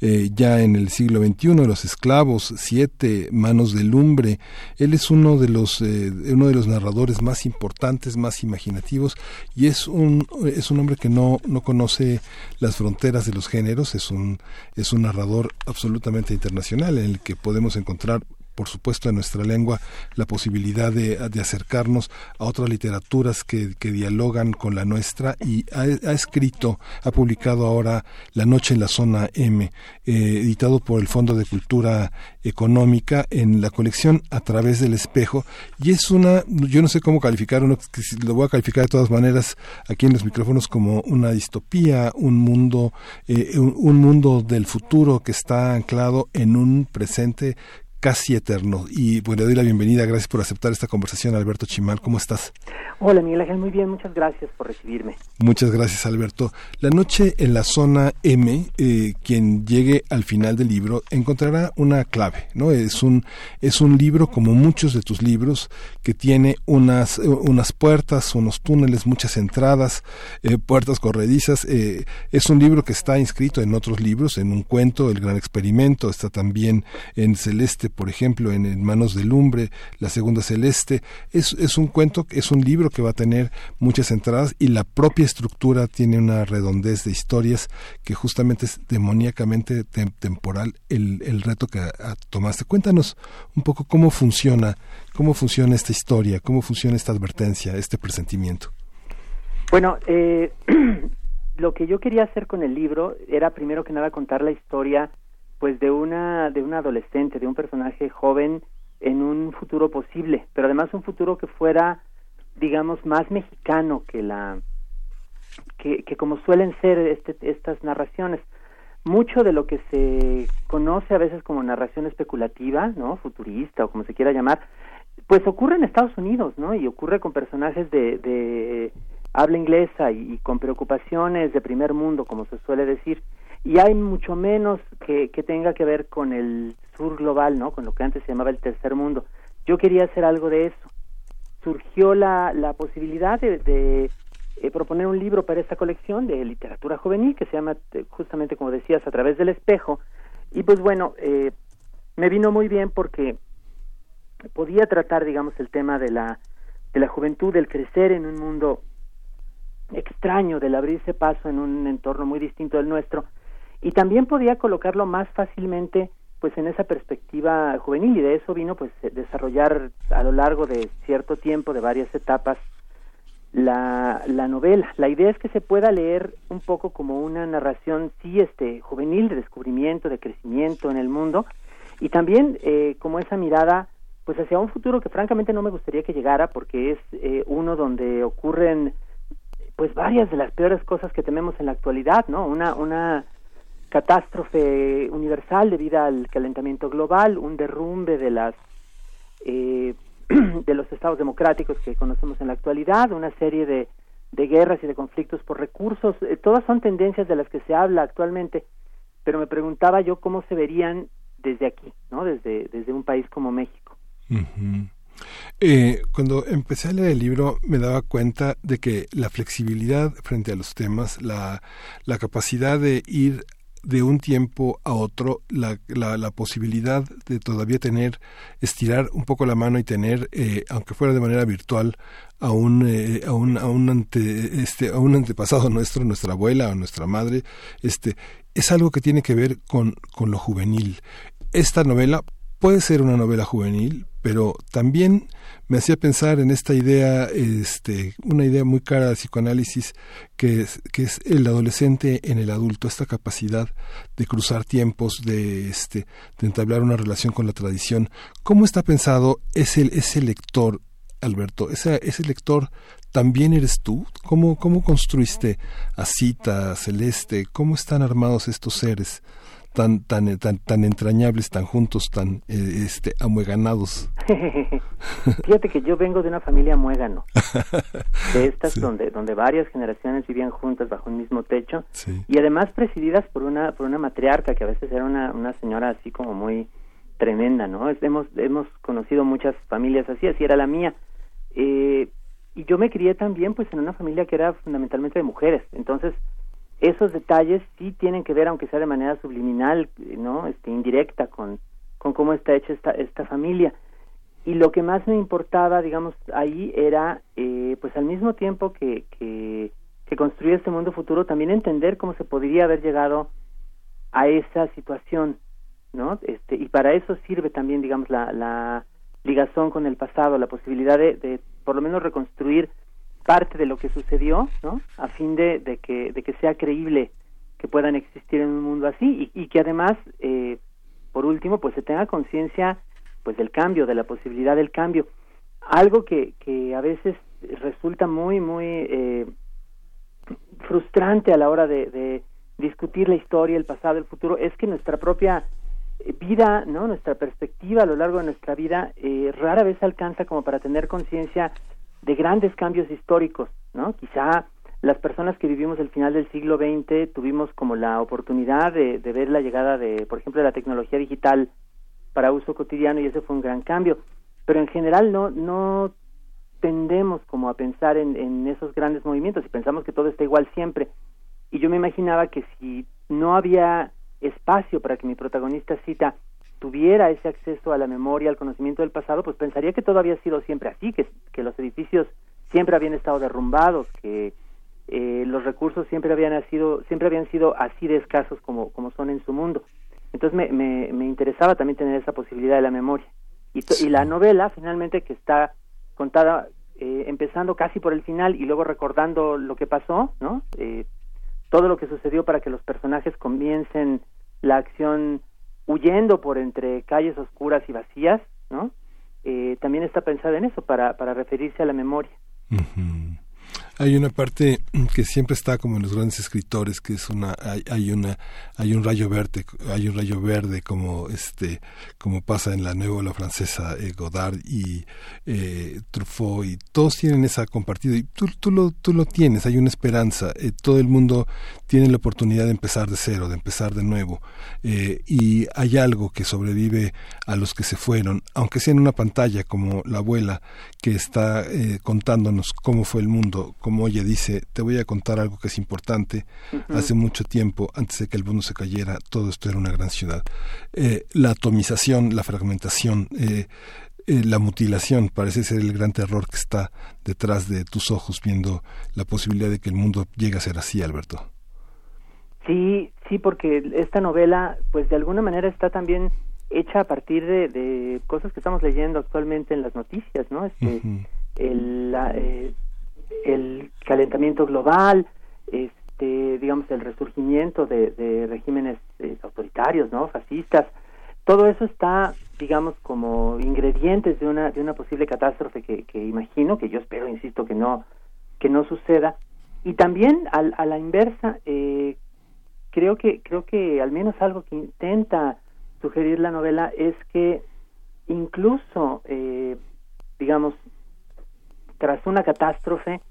eh, ya en el siglo XXI, los esclavos, siete, manos de lumbre. Él es uno de los, eh, uno de los narradores más importantes, más imaginativos, y es un, es un hombre que no, no conoce las fronteras de los géneros, es un, es un narrador absolutamente internacional en el que podemos encontrar por supuesto, en nuestra lengua, la posibilidad de, acercarnos a otras literaturas que, dialogan con la nuestra y ha, escrito, ha publicado ahora La Noche en la Zona M, eh, editado por el Fondo de Cultura Económica en la colección A través del espejo. Y es una, yo no sé cómo calificar, uno, lo voy a calificar de todas maneras aquí en los micrófonos como una distopía, un mundo, eh, un mundo del futuro que está anclado en un presente casi eterno. Y bueno, le doy la bienvenida, gracias por aceptar esta conversación, Alberto Chimal, ¿cómo estás? Hola Miguel Ángel, muy bien, muchas gracias por recibirme. Muchas gracias Alberto. La noche en la zona M, eh, quien llegue al final del libro encontrará una clave, ¿no? Es un, es un libro como muchos de tus libros que tiene unas, unas puertas, unos túneles, muchas entradas, eh, puertas corredizas. Eh, es un libro que está inscrito en otros libros, en un cuento, El Gran Experimento, está también en Celeste por ejemplo, en, Manos de Lumbre, La Segunda Celeste. Es, es un cuento, es un libro que va a tener muchas entradas y la propia estructura tiene una redondez de historias que justamente es demoníacamente temporal el, el reto que tomaste. Cuéntanos un poco cómo funciona, cómo funciona esta historia, cómo funciona esta advertencia, este presentimiento. Bueno, eh, lo que yo quería hacer con el libro era primero que nada contar la historia pues de una de un adolescente, de un personaje joven en un futuro posible, pero además un futuro que fuera digamos más mexicano que la que, como suelen ser este, estas narraciones. Mucho de lo que se conoce a veces como narración especulativa, ¿no? futurista o como se quiera llamar, pues ocurre en Estados Unidos, ¿no? Y ocurre con personajes de, de habla inglesa y, con preocupaciones de primer mundo, como se suele decir, y hay mucho menos que, tenga que ver con el sur global, ¿no? Con lo que antes se llamaba el tercer mundo. Yo quería hacer algo de eso. Surgió la, la posibilidad de, de eh, proponer un libro para esta colección de literatura juvenil que se llama, eh, justamente como decías, A través del espejo. Y pues bueno, eh, me vino muy bien porque podía tratar, digamos, el tema de la, de la juventud, del crecer en un mundo extraño del abrirse paso en un entorno muy distinto del nuestro y también podía colocarlo más fácilmente pues en esa perspectiva juvenil y de eso vino pues desarrollar a lo largo de cierto tiempo de varias etapas la, la novela. La idea es que se pueda leer un poco como una narración sí este juvenil de descubrimiento, de crecimiento en el mundo y también eh, como esa mirada pues hacia un futuro que francamente no me gustaría que llegara porque es eh, uno donde ocurren pues varias de las peores cosas que tememos en la actualidad, ¿no? Una, una catástrofe universal debido al calentamiento global, un derrumbe de las eh, de los estados democráticos que conocemos en la actualidad, una serie de, de guerras y de conflictos por recursos, eh, todas son tendencias de las que se habla actualmente, pero me preguntaba yo cómo se verían desde aquí, ¿no? Desde, desde un país como México. Eh, cuando empecé a leer el libro me daba cuenta de que la flexibilidad frente a los temas, la, la capacidad de ir de un tiempo a otro, la, la, posibilidad de todavía tener, estirar un poco la mano y tener, eh, aunque fuera de manera virtual, a un, eh, a un, a un, ante, este, a un antepasado nuestro, nuestra abuela o nuestra madre, este, es algo que tiene que ver con, con lo juvenil. Esta novela puede ser una novela juvenil, pero también me hacía pensar en esta idea, este, una idea muy cara de psicoanálisis, que es, que es el adolescente en el adulto, esta capacidad de cruzar tiempos, de, este, de entablar una relación con la tradición. ¿Cómo está pensado ese, lector, Alberto? Ese, ese lector también eres tú? ¿Cómo, ¿Cómo construiste a Cita, Celeste? ¿Cómo están armados estos seres? Tan tan tan tan entrañables, tan juntos, tan eh, este amueganados. Fíjate que yo vengo de una familia muégano, de estas donde donde varias generaciones vivían juntas bajo un mismo techo y además presididas por una por una matriarca que a veces era una una señora así como muy tremenda, ¿no? Hemos hemos conocido muchas familias así, así era la mía. Eh, y yo me crié también pues en una familia que era fundamentalmente de mujeres, entonces esos detalles sí tienen que ver, aunque sea de manera subliminal, no, este, indirecta, con, con cómo está hecha esta, esta familia. Y lo que más me importaba, digamos, ahí era, eh, pues al mismo tiempo que, que, que este mundo futuro, también entender cómo se podría haber llegado a esa situación, ¿no? Este, y para eso sirve también, digamos, la, la ligazón con el pasado, la posibilidad de, de por lo menos reconstruir parte de lo que sucedió, ¿no? A fin de, que, de que sea creíble que puedan existir en un mundo así y, y que además, eh, por último, pues se tenga conciencia pues del cambio, de la posibilidad del cambio. Algo que, que a veces resulta muy, muy eh, frustrante a la hora de, de discutir la historia, el pasado, el futuro, es que nuestra propia vida, ¿no? Nuestra perspectiva a lo largo de nuestra vida eh, rara vez alcanza como para tener conciencia de grandes cambios históricos, ¿no? Quizá las personas que vivimos el final del siglo XX tuvimos como la oportunidad de, ver la llegada de, por ejemplo, de la tecnología digital para uso cotidiano y ese fue un gran cambio. Pero en general no, no tendemos como a pensar en, en esos grandes movimientos y pensamos que todo está igual siempre. Y yo me imaginaba que si no había espacio para que mi protagonista cita tuviera ese acceso a la memoria, al conocimiento del pasado, pues pensaría que todo había sido siempre así, que, que los edificios siempre habían estado derrumbados, que eh, los recursos siempre habían sido siempre habían sido así de escasos como, como son en su mundo. Entonces me, me, me interesaba también tener esa posibilidad de la memoria. Y, y la novela, finalmente, que está contada eh, empezando casi por el final y luego recordando lo que pasó, ¿no? Eh, todo lo que sucedió para que los personajes comiencen la acción huyendo por entre calles oscuras y vacías, ¿no? Eh, también está pensada en eso, para, para referirse a la memoria. Hay una parte que siempre está como en los grandes escritores, que es una hay, hay, una hay un rayo verde, hay un rayo verde como este como pasa en la nueva francesa eh, Godard y eh, Truffaut y todos tienen esa compartida y tú, tú lo tú lo tienes, hay una esperanza, eh, todo el mundo tiene la oportunidad de empezar de cero, de empezar de nuevo eh, y hay algo que sobrevive a los que se fueron, aunque sea en una pantalla como la abuela que está eh, contándonos cómo fue el mundo como ella dice, te voy a contar algo que es importante. Hace mucho tiempo, antes de que el mundo se cayera, todo esto era una gran ciudad. Eh, la atomización, la fragmentación, eh, eh, la mutilación parece ser el gran terror que está detrás de tus ojos viendo la posibilidad de que el mundo llegue a ser así, Alberto. Sí, sí, porque esta novela, pues de alguna manera está también hecha a partir de, cosas que estamos leyendo actualmente en las noticias, ¿no? Este, el, la, eh, el calentamiento global, este, digamos, el resurgimiento de, regímenes eh, autoritarios, ¿no? Fascistas. Todo eso está, digamos, como ingredientes de una, de una posible catástrofe que, que imagino, que yo espero, insisto, que no, que no suceda. Y también al, a la inversa, eh, creo que, creo que al menos algo que intenta sugerir la novela es que incluso, eh, digamos, tras una catástrofe,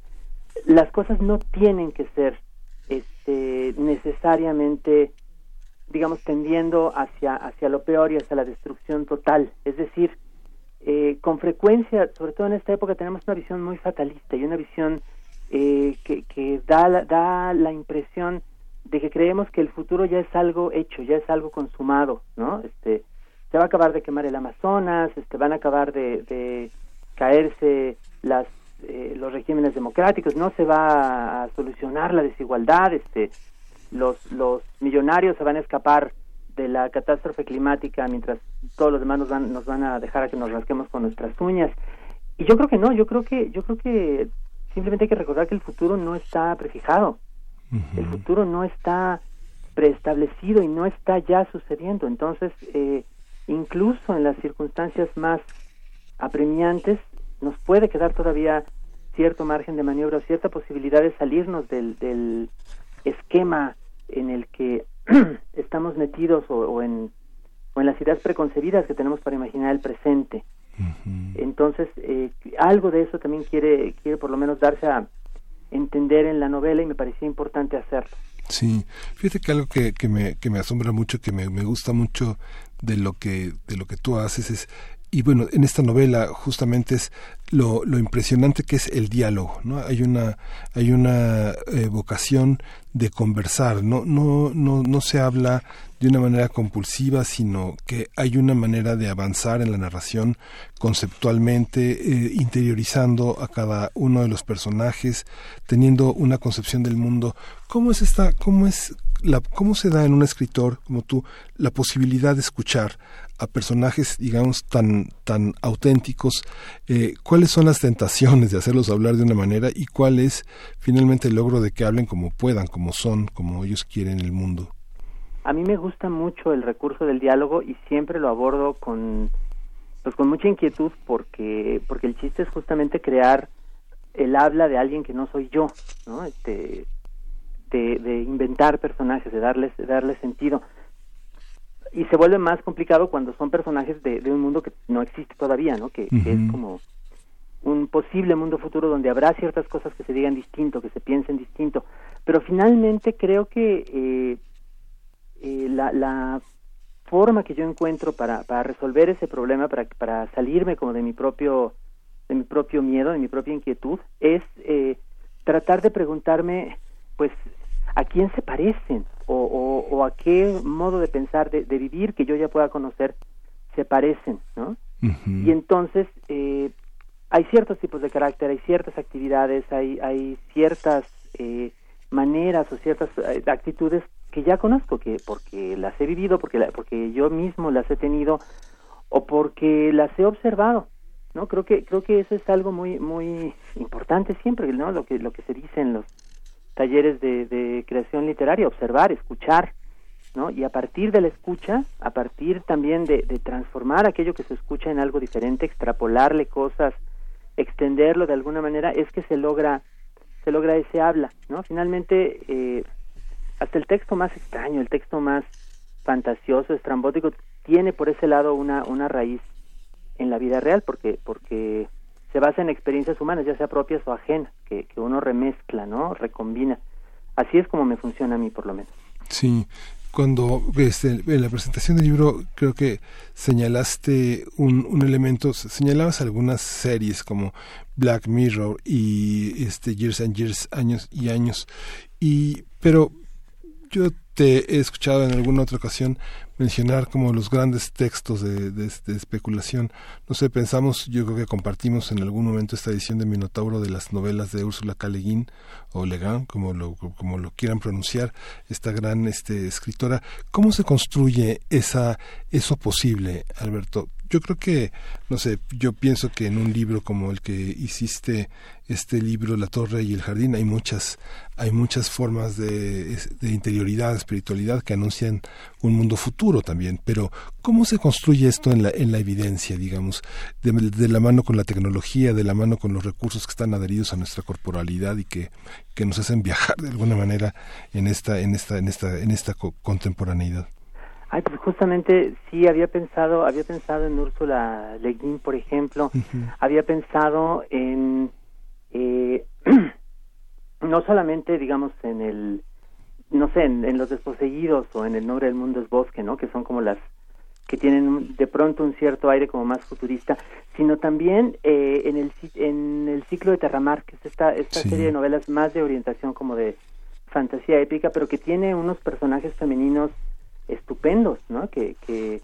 las cosas no tienen que ser este, necesariamente, digamos, tendiendo hacia, hacia lo peor y hacia la destrucción total. Es decir, eh, con frecuencia, sobre todo en esta época, tenemos una visión muy fatalista y una visión eh, que, que da, da la impresión de que creemos que el futuro ya es algo hecho, ya es algo consumado, ¿no? Este, se va a acabar de quemar el Amazonas, este, van a acabar de, caerse las eh, los regímenes democráticos, no se va a solucionar la desigualdad, este, los, los millonarios se van a escapar de la catástrofe climática mientras todos los demás nos van, nos van a dejar a que nos rasquemos con nuestras uñas. Y yo creo que no, yo creo que, yo creo que simplemente hay que recordar que el futuro no está prefijado, el futuro no está preestablecido y no está ya sucediendo. Entonces, eh, incluso en las circunstancias más apremiantes, nos puede quedar todavía cierto margen de maniobra, cierta posibilidad de salirnos del, del esquema en el que estamos metidos o, en, o en las ideas preconcebidas que tenemos para imaginar el presente. Entonces, eh, algo de eso también quiere, quiere por lo menos darse a entender en la novela y me parecía importante hacerlo. Sí, fíjate que algo que, que, me, que me asombra mucho, que me, me gusta mucho de lo que de lo que tú haces es y bueno, en esta novela justamente es lo, lo, impresionante que es el diálogo, ¿no? Hay una, hay una eh, vocación de conversar, no, no, no, no se habla de una manera compulsiva, sino que hay una manera de avanzar en la narración conceptualmente, eh, interiorizando a cada uno de los personajes, teniendo una concepción del mundo. ¿Cómo es esta, cómo es la, cómo se da en un escritor como tú la posibilidad de escuchar a personajes, digamos, tan, tan auténticos, eh, cuáles son las tentaciones de hacerlos hablar de una manera y cuál es finalmente el logro de que hablen como puedan, como son, como ellos quieren el mundo. A mí me gusta mucho el recurso del diálogo y siempre lo abordo con, pues con mucha inquietud porque, porque el chiste es justamente crear el habla de alguien que no soy yo, ¿no? Este, de, de inventar personajes, de darles, de darles sentido y se vuelve más complicado cuando son personajes de, un mundo que no existe todavía, ¿no? Que, es como un posible mundo futuro donde habrá ciertas cosas que se digan distinto, que se piensen distinto. Pero finalmente creo que eh, eh, la, la forma que yo encuentro para, para resolver ese problema, para, para salirme como de mi propio de mi propio miedo, de mi propia inquietud, es eh, tratar de preguntarme, pues, a quién se parecen o, o, a qué modo de pensar, de, vivir que yo ya pueda conocer se parecen, ¿no? Y entonces eh, hay ciertos tipos de carácter, hay ciertas actividades, hay, hay ciertas eh, maneras o ciertas eh, actitudes que ya conozco, que porque las he vivido, porque, porque yo mismo las he tenido o porque las he observado, ¿no? Creo que creo que eso es algo muy muy importante siempre, ¿no? Lo que lo que se dice en los talleres de, de creación literaria, observar, escuchar, ¿no? Y a partir de la escucha, a partir también de, de, transformar aquello que se escucha en algo diferente, extrapolarle cosas, extenderlo de alguna manera, es que se logra, se logra ese habla, ¿no? Finalmente, eh, hasta el texto más extraño, el texto más fantasioso, estrambótico, tiene por ese lado una, una raíz en la vida real, porque, porque se basa en experiencias humanas, ya sea propias o ajenas, que, que uno remezcla, ¿no? Recombina. Así es como me funciona a mí, por lo menos. Sí, cuando este, en la presentación del libro creo que señalaste un, un, elemento, señalabas algunas series como Black Mirror y este Years and Years, años y años, y pero yo te he escuchado en alguna otra ocasión mencionar como los grandes textos de, de, especulación. No sé, pensamos, yo creo que compartimos en algún momento esta edición de Minotauro de las novelas de Úrsula K. O Legan, como lo, como lo quieran pronunciar, esta gran este, escritora. ¿Cómo se construye esa, eso posible, Alberto? Yo creo que, no sé, yo pienso que en un libro como el que hiciste, este libro La Torre y el Jardín, hay muchas, hay muchas formas de, de interioridad, espiritualidad que anuncian un mundo futuro también. Pero, ¿cómo se construye esto en la, en la evidencia, digamos, de, de la mano con la tecnología, de la mano con los recursos que están adheridos a nuestra corporalidad y que, que nos hacen viajar de alguna manera en esta, en esta, en esta, en esta co contemporaneidad? Ay, pues justamente sí había pensado, había pensado en Úrsula Le Guin, por ejemplo, uh -huh. había pensado en eh, no solamente, digamos, en el, no sé, en, en, los desposeídos o en el nombre del mundo es bosque, ¿no? Que son como las que tienen de pronto un cierto aire como más futurista, sino también eh, en el en el ciclo de Terramar, que es esta esta sí. serie de novelas más de orientación como de fantasía épica, pero que tiene unos personajes femeninos estupendos, ¿no? Que, que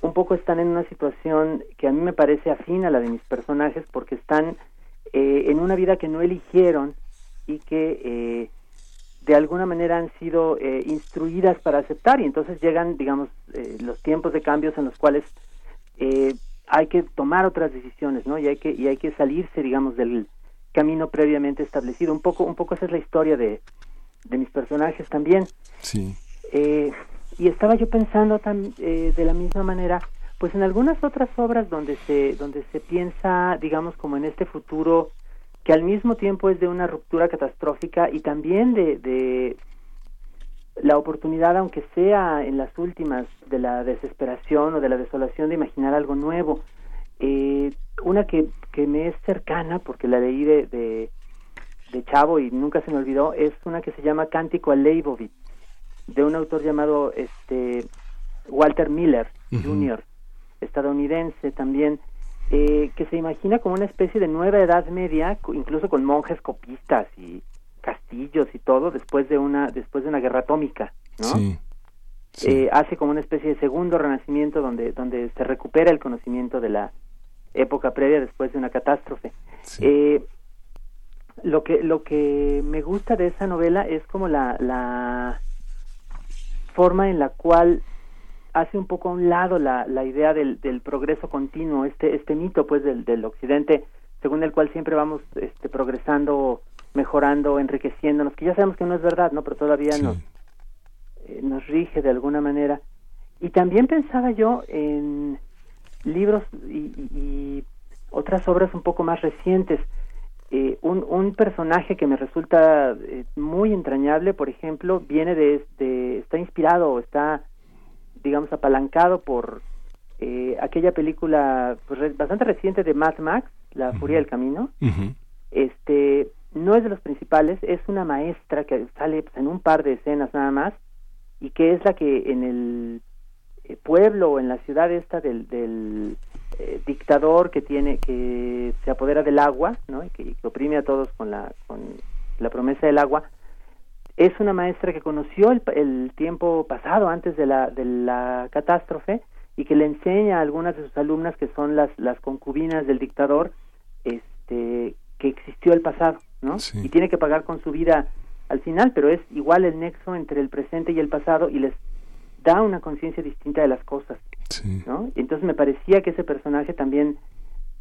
un poco están en una situación que a mí me parece afín a la de mis personajes porque están eh, en una vida que no eligieron y que eh, de alguna manera han sido eh, instruidas para aceptar y entonces llegan, digamos, eh, los tiempos de cambios en los cuales eh, hay que tomar otras decisiones, ¿no? Y hay que y hay que salirse, digamos, del camino previamente establecido. Un poco un poco esa es la historia de de mis personajes también. Sí. Y estaba yo pensando eh, de la misma manera pues en algunas otras obras donde se donde se piensa digamos como en este futuro que al mismo tiempo es de una ruptura catastrófica y también de, de la oportunidad aunque sea en las últimas de la desesperación o de la desolación de imaginar algo nuevo. Eh, una que, que me es cercana porque la leí de, de, de Chavo y nunca se me olvidó es una que se llama Cántico a Leibovitz de un autor llamado este Walter Miller uh -huh. Jr., estadounidense también, eh, que se imagina como una especie de nueva edad media, incluso con monjes copistas y castillos y todo, después de una, después de una guerra atómica, ¿no? Sí. Sí. Eh, hace como una especie de segundo renacimiento donde, donde se recupera el conocimiento de la época previa después de una catástrofe. Sí. Eh, lo que lo que me gusta de esa novela es como la, la forma en la cual hace un poco a un lado la, la idea del, del progreso continuo, este, este mito pues del, del occidente, según el cual siempre vamos este, progresando, mejorando, enriqueciéndonos, que ya sabemos que no es verdad, ¿no? Pero todavía sí. nos, eh, nos rige de alguna manera. Y también pensaba yo en libros y, y, y otras obras un poco más recientes. Eh, un, un, personaje que me resulta eh, muy entrañable, por ejemplo, viene de, de está inspirado, está, digamos, apalancado por eh, aquella película pues, bastante reciente de Mad Max, La uh -huh. Furia del Camino. Uh -huh. Este no es de los principales, es una maestra que sale pues, en un par de escenas nada más y que es la que en el eh, pueblo o en la ciudad esta del, del eh, dictador que tiene que se apodera del agua no y que, que, oprime a todos con la con la promesa del agua. Es una maestra que conoció el, el tiempo pasado antes de la de la catástrofe y que le enseña a algunas de sus alumnas que son las, las concubinas del dictador, este, que existió el pasado, ¿no? Y tiene que pagar con su vida al final, pero es igual el nexo entre el presente y el pasado y les da una conciencia distinta de las cosas, ¿no? Y entonces me parecía que ese personaje también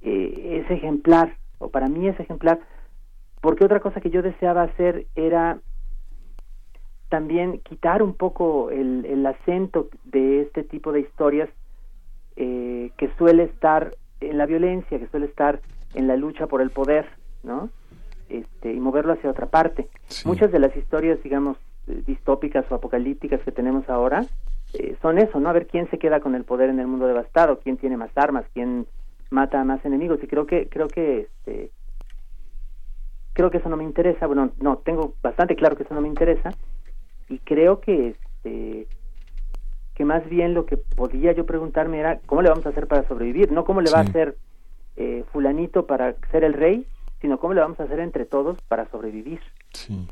eh, es ejemplar, o para mí es ejemplar, porque otra cosa que yo deseaba hacer era también quitar un poco el, el acento de este tipo de historias eh, que suele estar en la violencia, que suele estar en la lucha por el poder, ¿no? Este, y moverlo hacia otra parte. Muchas de las historias, digamos, eh, distópicas o apocalípticas que tenemos ahora eh, son eso, ¿no? A ver quién se queda con el poder en el mundo devastado, quién tiene más armas, quién mata a más enemigos. Y creo que, creo que, este, creo que eso no me interesa. Bueno, no, tengo bastante claro que eso no me interesa. Y creo que, este, que más bien lo que podía yo preguntarme era cómo le vamos a hacer para sobrevivir, no cómo le va a hacer eh, fulanito para ser el rey, sino cómo le vamos a hacer entre todos para sobrevivir. Sí.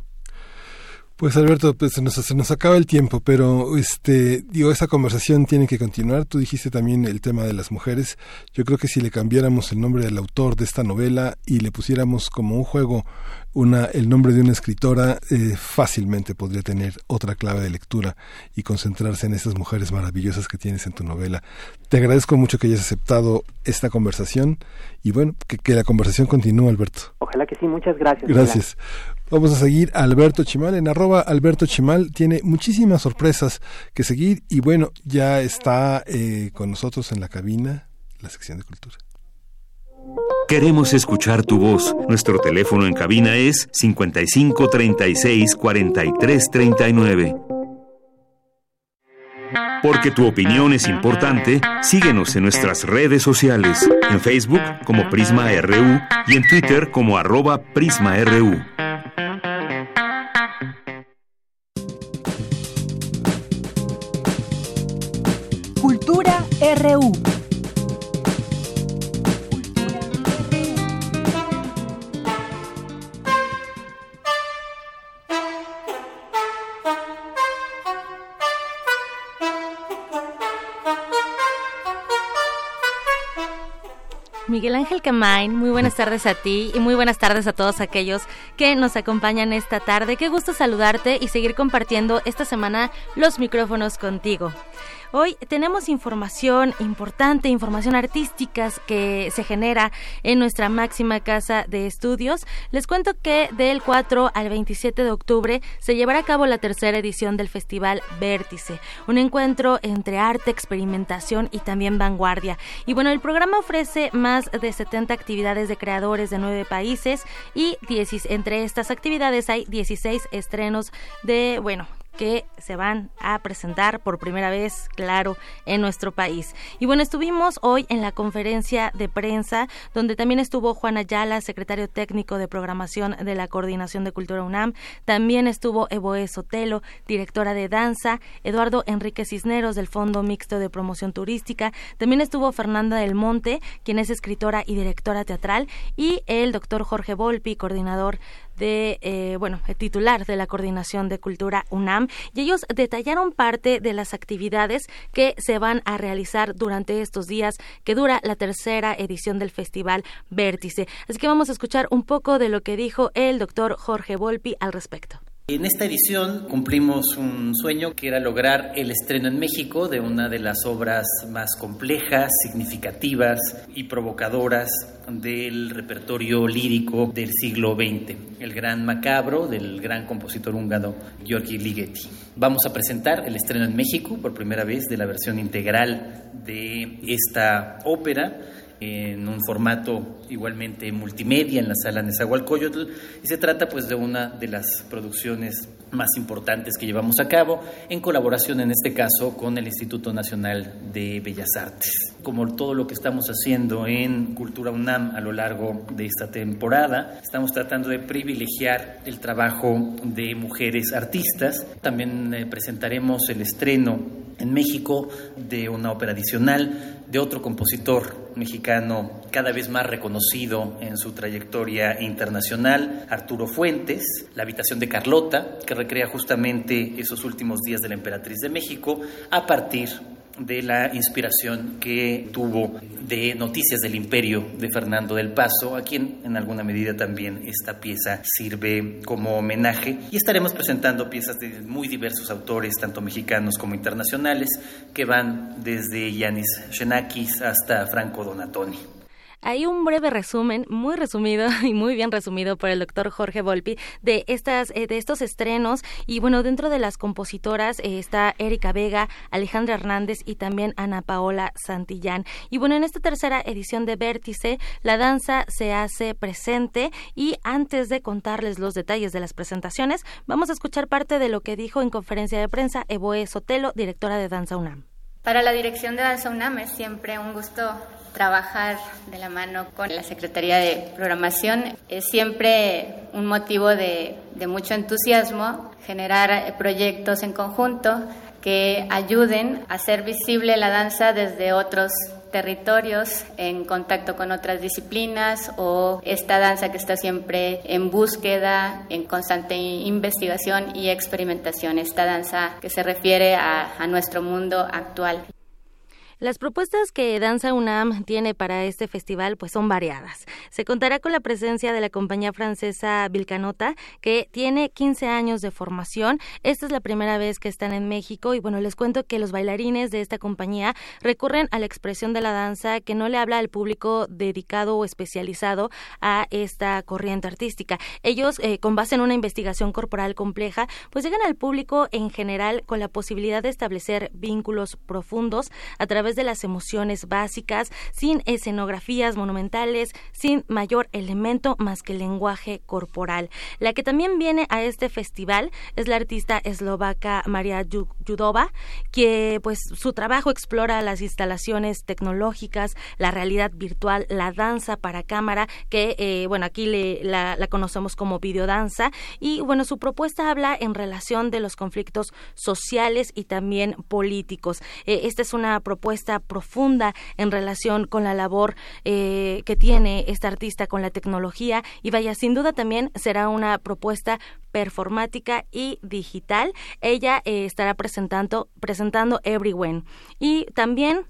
Pues Alberto, pues se nos, se nos acaba el tiempo, pero este, digo, esa conversación tiene que continuar. Tú dijiste también el tema de las mujeres. Yo creo que si le cambiáramos el nombre del autor de esta novela y le pusiéramos como un juego una, el nombre de una escritora, eh, fácilmente podría tener otra clave de lectura y concentrarse en esas mujeres maravillosas que tienes en tu novela. Te agradezco mucho que hayas aceptado esta conversación y bueno, que, que la conversación continúe, Alberto. Ojalá que sí, muchas gracias. Gracias. Vamos a seguir a Alberto Chimal en arroba Alberto Chimal. Tiene muchísimas sorpresas que seguir y bueno, ya está eh, con nosotros en la cabina la sección de cultura. Queremos escuchar tu voz. Nuestro teléfono en cabina es 55 36 43 39. Porque tu opinión es importante, síguenos en nuestras redes sociales, en Facebook como Prisma RU y en Twitter como arroba PrismaRU. Cultura RU. Miguel Ángel Camain, muy buenas tardes a ti y muy buenas tardes a todos aquellos que nos acompañan esta tarde. Qué gusto saludarte y seguir compartiendo esta semana los micrófonos contigo. Hoy tenemos información importante, información artística que se genera en nuestra máxima casa de estudios. Les cuento que del 4 al 27 de octubre se llevará a cabo la tercera edición del Festival Vértice, un encuentro entre arte, experimentación y también vanguardia. Y bueno, el programa ofrece más de 70 actividades de creadores de nueve países y entre estas actividades hay 16 estrenos de, bueno, que se van a presentar por primera vez, claro, en nuestro país. Y bueno, estuvimos hoy en la conferencia de prensa, donde también estuvo Juan Ayala, secretario técnico de programación de la Coordinación de Cultura UNAM, también estuvo Evoe Sotelo, directora de danza, Eduardo Enrique Cisneros del Fondo Mixto de Promoción Turística, también estuvo Fernanda del Monte, quien es escritora y directora teatral, y el doctor Jorge Volpi, coordinador de, eh, bueno, titular de la Coordinación de Cultura UNAM, y ellos detallaron parte de las actividades que se van a realizar durante estos días que dura la tercera edición del Festival Vértice. Así que vamos a escuchar un poco de lo que dijo el doctor Jorge Volpi al respecto. En esta edición cumplimos un sueño que era lograr el estreno en México de una de las obras más complejas, significativas y provocadoras del repertorio lírico del siglo XX, el gran macabro del gran compositor húngaro Giorgi Ligeti. Vamos a presentar el estreno en México por primera vez de la versión integral de esta ópera en un formato igualmente multimedia en la sala Nezahualcóyotl y se trata pues de una de las producciones más importantes que llevamos a cabo en colaboración en este caso con el Instituto Nacional de Bellas Artes. Como todo lo que estamos haciendo en Cultura UNAM a lo largo de esta temporada, estamos tratando de privilegiar el trabajo de mujeres artistas. También eh, presentaremos el estreno en México de una ópera adicional de otro compositor mexicano cada vez más reconocido en su trayectoria internacional, Arturo Fuentes, La habitación de Carlota, que recrea justamente esos últimos días de la emperatriz de México a partir de la inspiración que tuvo de Noticias del Imperio de Fernando del Paso, a quien en alguna medida también esta pieza sirve como homenaje. Y estaremos presentando piezas de muy diversos autores, tanto mexicanos como internacionales, que van desde Yanis Xenakis hasta Franco Donatoni. Hay un breve resumen, muy resumido y muy bien resumido por el doctor Jorge Volpi de estas eh, de estos estrenos. Y bueno dentro de las compositoras eh, está Erika Vega, Alejandra Hernández y también Ana Paola Santillán. Y bueno en esta tercera edición de Vértice la danza se hace presente. Y antes de contarles los detalles de las presentaciones vamos a escuchar parte de lo que dijo en conferencia de prensa Evoe Sotelo, directora de Danza UNAM. Para la dirección de Danza UNAM es siempre un gusto trabajar de la mano con la Secretaría de Programación. Es siempre un motivo de, mucho entusiasmo generar proyectos en conjunto que ayuden a hacer visible la danza desde otros territorios en contacto con otras disciplinas o esta danza que está siempre en búsqueda, en constante investigación y experimentación, esta danza que se refiere a nuestro mundo actual. Las propuestas que Danza UNAM tiene para este festival pues son variadas. Se contará con la presencia de la compañía francesa Vilcanota, que tiene 15 años de formación. Esta es la primera vez que están en México y bueno, les cuento que los bailarines de esta compañía recurren a la expresión de la danza que no le habla al público dedicado o especializado a esta corriente artística. Ellos, eh, con base en una investigación corporal compleja, pues llegan al público en general con la posibilidad de establecer vínculos profundos a través de las emociones básicas, sin escenografías monumentales, sin mayor elemento más que el lenguaje corporal. La que también viene a este festival es la artista eslovaca María Judova, que pues su trabajo explora las instalaciones tecnológicas, la realidad virtual, la danza para cámara, que eh, bueno, aquí le, la, conocemos como videodanza, y bueno, su propuesta habla en relación de los conflictos sociales y también políticos. Eh, esta es una propuesta profunda en relación con la labor eh, que tiene esta artista con la tecnología y vaya, sin duda también será una propuesta performática y digital. Ella eh, estará presentando, presentando Everywhere. Y también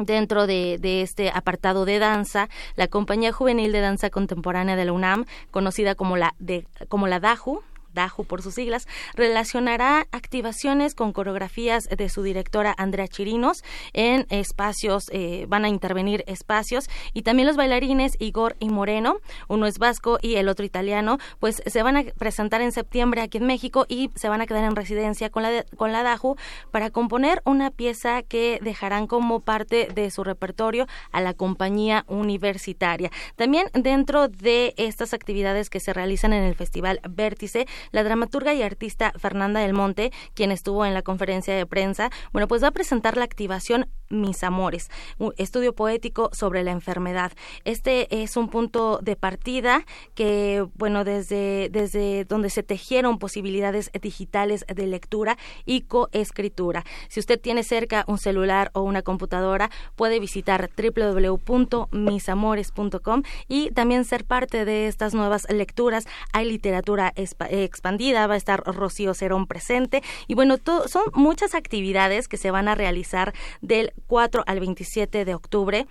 Dentro de, de, este apartado de danza, la Compañía Juvenil de Danza Contemporánea de la UNAM, conocida como la, de, como la DAJU, DAJU por sus siglas, relacionará activaciones con coreografías de su directora Andrea Chirinos en espacios, eh, van a intervenir espacios y también los bailarines Igor y Moreno, uno es vasco y el otro italiano, pues se van a presentar en septiembre aquí en México y se van a quedar en residencia con la, con la DAJU para componer una pieza que dejarán como parte de su repertorio a la compañía universitaria. También dentro de estas actividades que se realizan en el Festival Vértice, la dramaturga y artista Fernanda del Monte, quien estuvo en la conferencia de prensa, bueno, pues va a presentar la activación Mis Amores, un estudio poético sobre la enfermedad. Este es un punto de partida que, bueno, desde, desde donde se tejieron posibilidades digitales de lectura y coescritura. Si usted tiene cerca un celular o una computadora, puede visitar www.misamores.com y también ser parte de estas nuevas lecturas. Hay literatura eh, expandida, va a estar Rocío Cerón presente. Y bueno, son muchas actividades que se van a realizar del 4 al 27 de octubre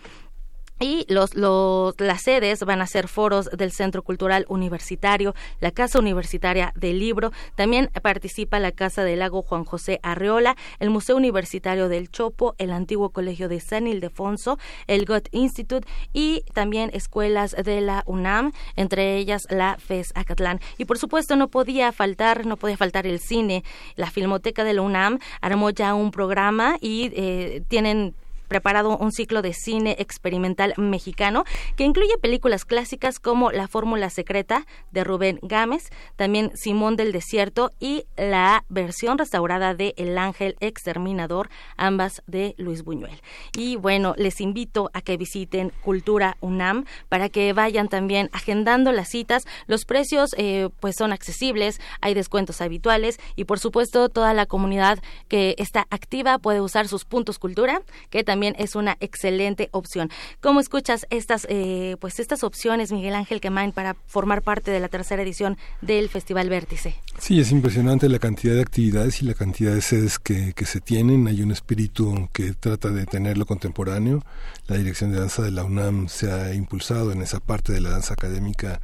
y los, los, las sedes van a ser foros del Centro Cultural Universitario, la Casa Universitaria del Libro, también participa la Casa del Lago Juan José Arreola, el Museo Universitario del Chopo, el antiguo Colegio de San Ildefonso, el Goethe Institute y también escuelas de la UNAM, entre ellas la FES Acatlán. Y por supuesto no podía faltar, no podía faltar el cine. La Filmoteca de la UNAM armó ya un programa y eh, tienen preparado un ciclo de cine experimental mexicano que incluye películas clásicas como La Fórmula Secreta de Rubén Gámez, también Simón del Desierto y la versión restaurada de El Ángel Exterminador, ambas de Luis Buñuel. Y bueno, les invito a que visiten Cultura UNAM para que vayan también agendando las citas. Los precios eh, pues son accesibles, hay descuentos habituales y por supuesto toda la comunidad que está activa puede usar sus puntos cultura, que también también es una excelente opción. ¿Cómo escuchas estas, eh, pues estas opciones, Miguel Ángel Quemain, para formar parte de la tercera edición del Festival Vértice? Sí, es impresionante la cantidad de actividades y la cantidad de sedes que, que se tienen. Hay un espíritu que trata de tenerlo contemporáneo. La Dirección de Danza de la UNAM se ha impulsado en esa parte de la danza académica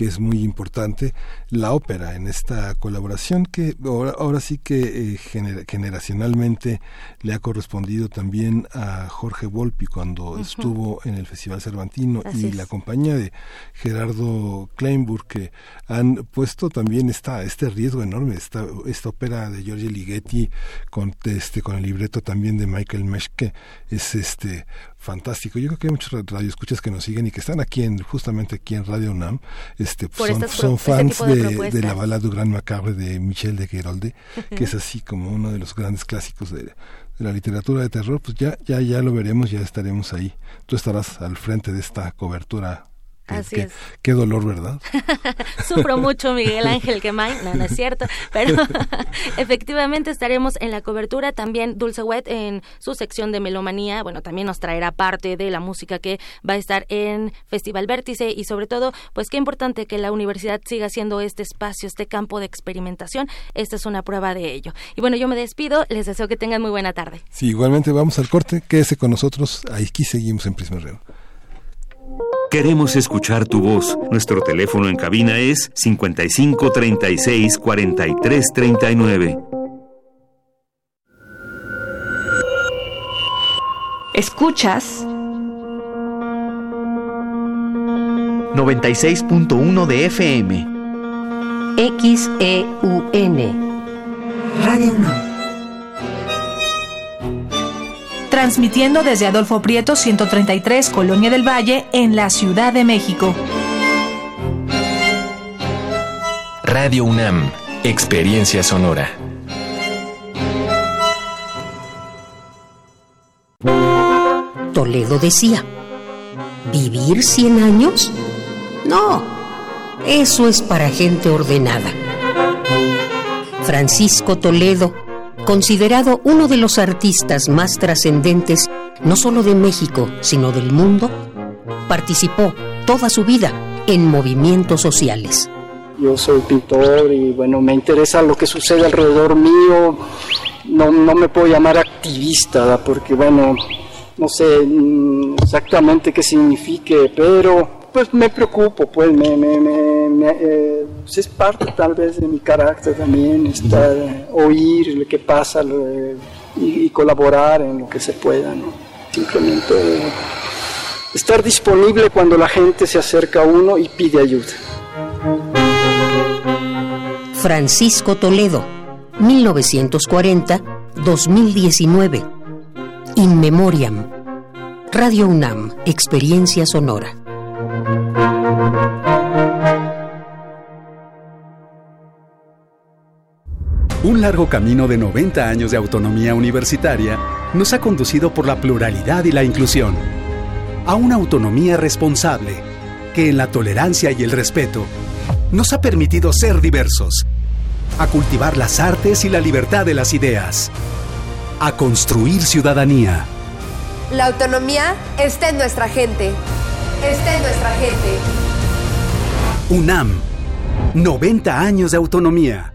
que es muy importante, la ópera en esta colaboración que ahora, sí que eh, generacionalmente le ha correspondido también a Jorge Volpi cuando estuvo en el Festival Cervantino y la compañía de Gerardo Kleinburg que han puesto también esta, este riesgo enorme, esta, esta ópera de Giorgio Ligeti con, este, con el libreto también de Michael Meschke es este fantástico. Yo creo que hay muchos radioescuchas que nos siguen y que están aquí en justamente aquí en Radio UNAM. Este, son, son este fans de, de, la balada du Grand Macabre de Michel de Gerolde, que es así como uno de los grandes clásicos de, de, la literatura de terror. Pues ya, ya, ya lo veremos, ya estaremos ahí. Tú estarás al frente de esta cobertura Así qué, es. Qué dolor, ¿verdad? Sufro mucho, Miguel Ángel Quemay. No, no es cierto. Pero efectivamente estaremos en la cobertura. También Dulce Wet en su sección de melomanía. Bueno, también nos traerá parte de la música que va a estar en Festival Vértice. Y sobre todo, pues qué importante que la universidad siga siendo este espacio, este campo de experimentación. Esta es una prueba de ello. Y bueno, yo me despido. Les deseo que tengan muy buena tarde. Sí, igualmente vamos al corte. Quédese con nosotros. Aquí seguimos en Prisma Reo. Queremos escuchar tu voz. Nuestro teléfono en cabina es 55 36 43 39. Escuchas 96.1 de FM. XEUN. Radio UNAM. Transmitiendo desde Adolfo Prieto 133, Colonia del Valle, en la Ciudad de México. Radio UNAM, Experiencia Sonora. Toledo decía, ¿vivir 100 años? No, eso es para gente ordenada. Francisco Toledo considerado uno de los artistas más trascendentes no solo de México, sino del mundo, participó toda su vida en movimientos sociales. Yo soy pintor y bueno, me interesa lo que sucede alrededor mío. No, no me puedo llamar activista porque bueno, no sé mm, exactamente qué signifique, pero pues me preocupo, pues me, me, me, eh, pues, es parte tal vez de mi carácter también, estar, oír lo que pasa y, y, colaborar en lo que se pueda, ¿no? Simplemente estar disponible cuando la gente se acerca a uno y pide ayuda. Francisco Toledo, 1940-2019. In Memoriam. Radio UNAM, Experiencia Sonora. Un largo camino de 90 años de autonomía universitaria nos ha conducido por la pluralidad y la inclusión a una autonomía responsable que en la tolerancia y el respeto nos ha permitido ser diversos, a cultivar las artes y la libertad de las ideas, a construir ciudadanía. La autonomía está en nuestra gente. Está en nuestra gente. UNAM, 90 años de autonomía.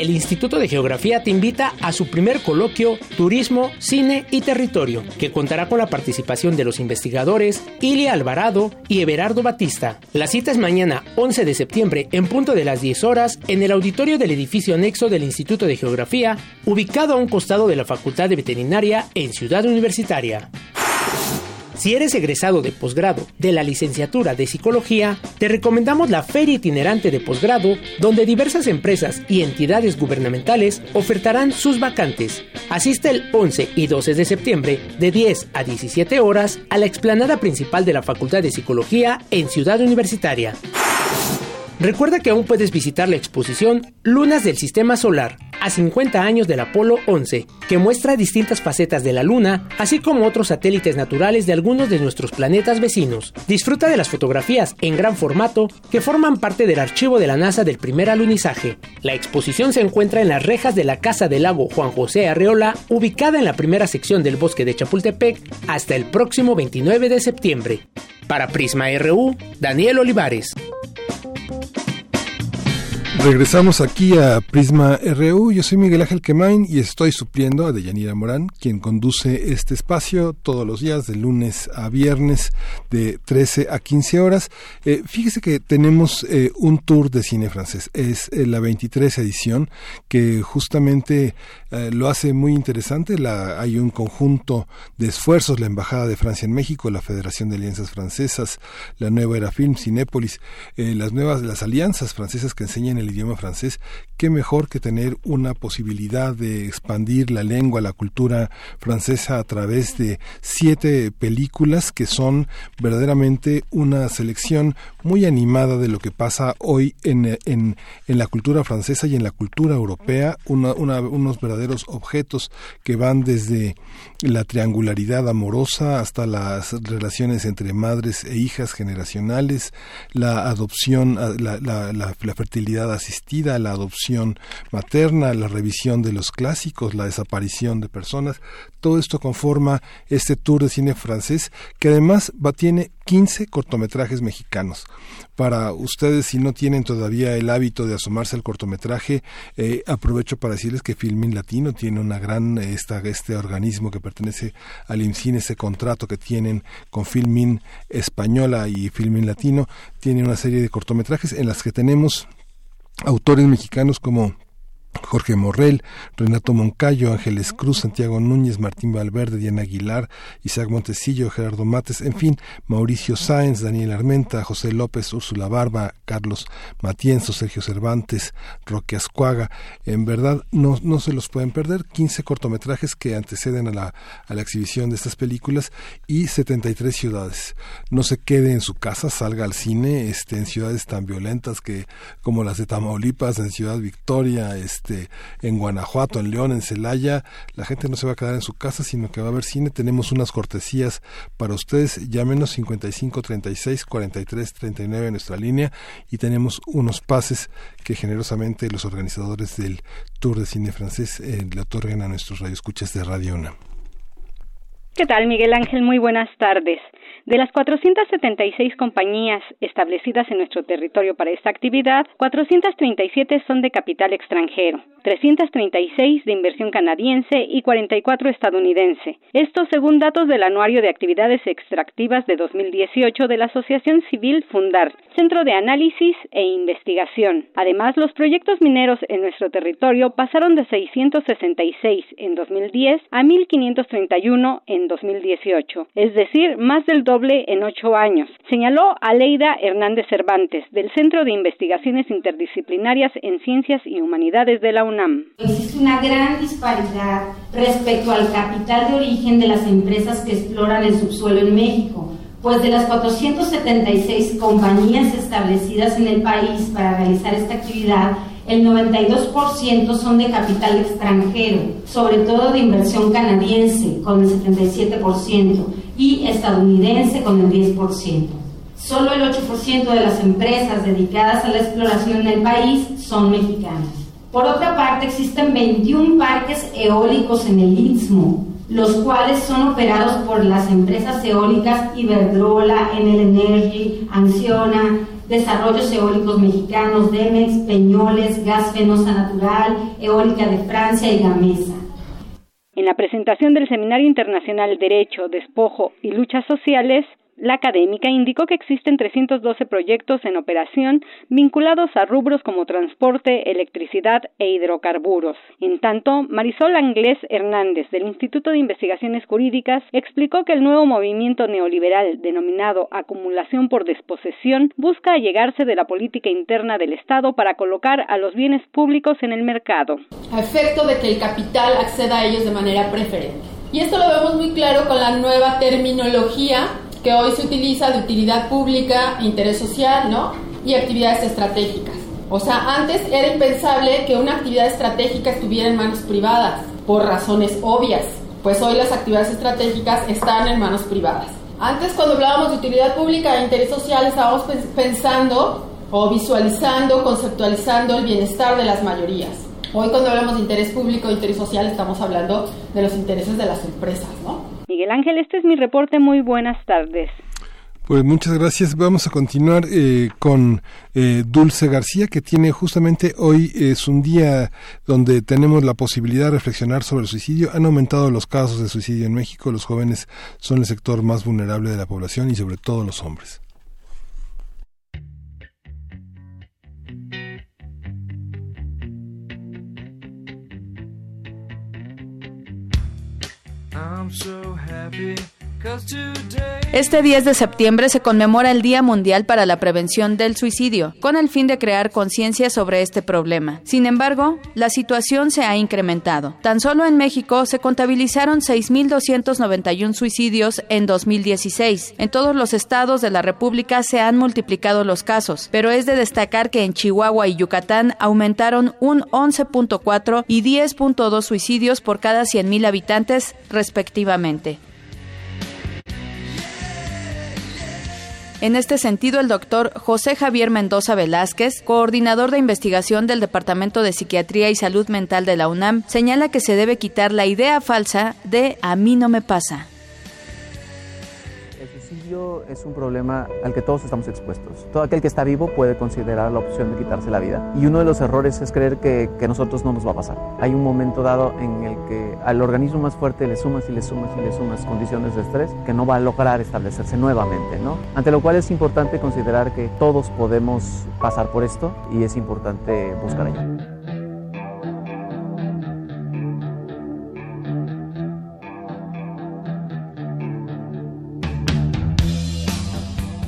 El Instituto de Geografía te invita a su primer coloquio Turismo, Cine y Territorio, que contará con la participación de los investigadores Ilia Alvarado y Everardo Batista. La cita es mañana 11 de septiembre en punto de las 10 horas en el auditorio del edificio anexo del Instituto de Geografía, ubicado a un costado de la Facultad de Veterinaria en Ciudad Universitaria. Si eres egresado de posgrado de la licenciatura de Psicología, te recomendamos la Feria Itinerante de Posgrado, donde diversas empresas y entidades gubernamentales ofertarán sus vacantes. Asiste el 11 y 12 de septiembre de 10 a 17 horas a la explanada principal de la Facultad de Psicología en Ciudad Universitaria. Recuerda que aún puedes visitar la exposición Lunas del Sistema Solar, a 50 años del Apolo 11, que muestra distintas facetas de la Luna, así como otros satélites naturales de algunos de nuestros planetas vecinos. Disfruta de las fotografías en gran formato que forman parte del archivo de la NASA del primer alunizaje. La exposición se encuentra en las rejas de la Casa del Lago Juan José Arreola, ubicada en la primera sección del bosque de Chapultepec, hasta el próximo 29 de septiembre. Para Prisma RU, Daniel Olivares. Regresamos aquí a Prisma RU. Yo soy Miguel Ángel Quemain y estoy supliendo a Deyanira Morán, quien conduce este espacio todos los días, de lunes a viernes, de 13 a 15 horas. Eh, fíjese que tenemos eh, un tour de cine francés. Es eh, la 23 edición que justamente lo hace muy interesante. La, hay un conjunto de esfuerzos, la Embajada de Francia en México, la Federación de Alianzas Francesas, la Nueva Era Film, Cinépolis, las nuevas, las alianzas francesas que enseñan el idioma francés, qué mejor que tener una posibilidad de expandir la lengua, la cultura francesa a través de siete películas que son verdaderamente una selección muy animada de lo que pasa hoy en, en, en la cultura francesa y en la cultura europea, unos verdaderos objetos que van desde la triangularidad amorosa hasta las relaciones entre madres e hijas generacionales, la adopción, la, fertilidad asistida, la adopción materna, la revisión de los clásicos, la desaparición de personas, todo esto conforma este tour de cine francés que además tiene 15 cortometrajes mexicanos. Para ustedes, si no tienen todavía el hábito de asomarse al cortometraje, eh, aprovecho para decirles que Filmin Latino tiene una gran, esta, este organismo que pertenece al IMCINE, ese contrato que tienen con Filmin Española y Filmin Latino, tiene una serie de cortometrajes en las que tenemos autores mexicanos como Jorge Morrell, Renato Moncayo, Ángeles Cruz, Santiago Núñez, Martín Valverde, Diana Aguilar, Isaac Montecillo, Gerardo Mates, en fin, Mauricio Sáenz, Daniel Armenta, José López, Úrsula Barba, Carlos Matienzo, Sergio Cervantes, Roque Ascuaga. En verdad, no, no se los pueden perder. 15 cortometrajes que anteceden a la, a la exhibición de estas películas y 73 ciudades. No se quede en su casa, salga al cine, este, en ciudades tan violentas que como las de Tamaulipas, en Ciudad Victoria, este, este, en Guanajuato, en León, en Celaya, la gente no se va a quedar en su casa, sino que va a ver cine. Tenemos unas cortesías para ustedes, llámenos 55 36 43 39 en nuestra línea y tenemos unos pases que generosamente los organizadores del Tour de Cine Francés eh, le otorgan a nuestros radioescuchas de Radio UNAM. ¿Qué tal, Miguel Ángel? Muy buenas tardes. De las 476 compañías establecidas en nuestro territorio para esta actividad, 437 son de capital extranjero, 336 de inversión canadiense y 44 estadounidense. Esto según datos del Anuario de Actividades Extractivas de 2018 de la Asociación Civil Fundar, Centro de Análisis e Investigación. Además, los proyectos mineros en nuestro territorio pasaron de 666 en 2010 a 1531 en 2018, es decir, más del doble en ocho años, señaló Aleida Hernández Cervantes, del Centro de Investigaciones Interdisciplinarias en Ciencias y Humanidades de la UNAM. Existe una gran disparidad respecto al capital de origen de las empresas que exploran el subsuelo en México pues de las 476 compañías establecidas en el país para realizar esta actividad, el 92% son de capital extranjero, sobre todo de inversión canadiense con el 77% y estadounidense con el 10%. Solo el 8% de las empresas dedicadas a la exploración en el país son mexicanas. Por otra parte, existen 21 parques eólicos en el Istmo, los cuales son operados por las empresas eólicas Iberdrola, Enel Energy, Anciona, Desarrollos Eólicos Mexicanos, Demex, Peñoles, Gas Fenosa Natural, Eólica de Francia y Gamesa. En la presentación del Seminario Internacional Derecho, Despojo y Luchas Sociales, la académica indicó que existen 312 proyectos en operación vinculados a rubros como transporte, electricidad e hidrocarburos. En tanto, Marisol Anglés Hernández, del Instituto de Investigaciones Jurídicas, explicó que el nuevo movimiento neoliberal denominado acumulación por desposesión busca allegarse de la política interna del Estado para colocar a los bienes públicos en el mercado. A efecto de que el capital acceda a ellos de manera preferente. Y esto lo vemos muy claro con la nueva terminología que hoy se utiliza de utilidad pública, interés social, ¿no? Y actividades estratégicas. O sea, antes era impensable que una actividad estratégica estuviera en manos privadas, por razones obvias, pues hoy las actividades estratégicas están en manos privadas. Antes cuando hablábamos de utilidad pública e interés social estábamos pensando o visualizando, conceptualizando el bienestar de las mayorías. Hoy cuando hablamos de interés público e interés social estamos hablando de los intereses de las empresas, ¿no? Miguel Ángel, este es mi reporte. Muy buenas tardes. Pues muchas gracias. Vamos a continuar eh, con eh, Dulce García, que tiene justamente hoy es un día donde tenemos la posibilidad de reflexionar sobre el suicidio. Han aumentado los casos de suicidio en México. Los jóvenes son el sector más vulnerable de la población y sobre todo los hombres. I'm so happy. Este 10 de septiembre se conmemora el Día Mundial para la Prevención del Suicidio, con el fin de crear conciencia sobre este problema. Sin embargo, la situación se ha incrementado. Tan solo en México se contabilizaron 6.291 suicidios en 2016. En todos los estados de la República se han multiplicado los casos, pero es de destacar que en Chihuahua y Yucatán aumentaron un 11.4 y 10.2 suicidios por cada 100.000 habitantes, respectivamente. En este sentido, el doctor José Javier Mendoza Velázquez, coordinador de investigación del Departamento de Psiquiatría y Salud Mental de la UNAM, señala que se debe quitar la idea falsa de a mí no me pasa es un problema al que todos estamos expuestos. Todo aquel que está vivo puede considerar la opción de quitarse la vida. Y uno de los errores es creer que, que nosotros no nos va a pasar. Hay un momento dado en el que al organismo más fuerte le sumas y le sumas y le sumas condiciones de estrés que no va a lograr establecerse nuevamente, ¿no? Ante lo cual es importante considerar que todos podemos pasar por esto y es importante buscar ayuda.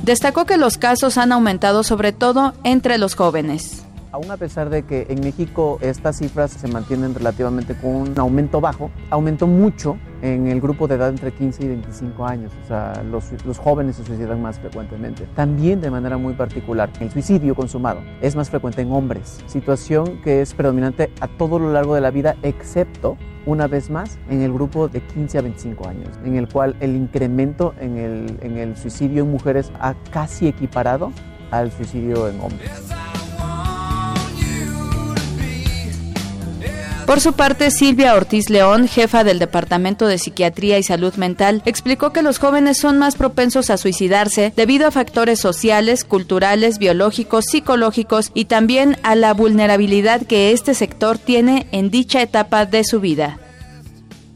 Destacó que los casos han aumentado sobre todo entre los jóvenes. Aún a pesar de que en México estas cifras se mantienen relativamente con un aumento bajo, aumentó mucho en el grupo de edad entre 15 y 25 años. O sea, los, jóvenes se suicidan más frecuentemente. También de manera muy particular, el suicidio consumado es más frecuente en hombres, situación que es predominante a todo lo largo de la vida, excepto una vez más en el grupo de 15 a 25 años, en el cual el incremento en el, en el suicidio en mujeres ha casi equiparado al suicidio en hombres. Por su parte, Silvia Ortiz León, jefa del Departamento de Psiquiatría y Salud Mental, explicó que los jóvenes son más propensos a suicidarse debido a factores sociales, culturales, biológicos, psicológicos y también a la vulnerabilidad que este sector tiene en dicha etapa de su vida.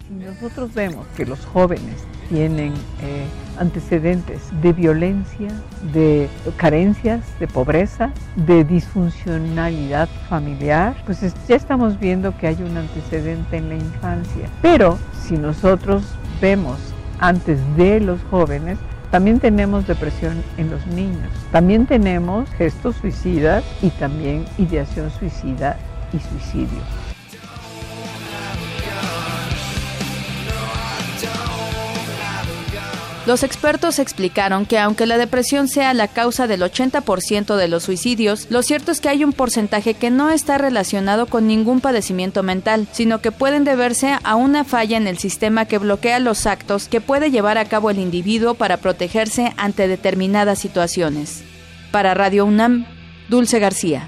Nosotros vemos que los jóvenes tienen eh, antecedentes de violencia, de carencias, de pobreza, de disfuncionalidad familiar, pues ya estamos viendo que hay un antecedente en la infancia. Pero si nosotros vemos antes de los jóvenes, También tenemos depresión en los niños. También tenemos gestos suicidas y también ideación suicida y suicidio. Los expertos explicaron que aunque la depresión sea la causa del 80% de los suicidios, lo cierto es que hay un porcentaje que no está relacionado con ningún padecimiento mental, sino que pueden deberse a una falla en el sistema que bloquea los actos que puede llevar a cabo el individuo para protegerse ante determinadas situaciones. Para Radio UNAM, Dulce García.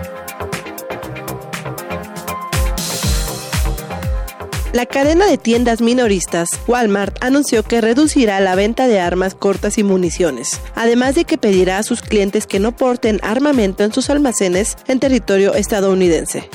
La cadena de tiendas minoristas Walmart anunció que reducirá la venta de armas cortas y municiones, además de que pedirá a sus clientes que no porten armamento en sus almacenes en territorio estadounidense.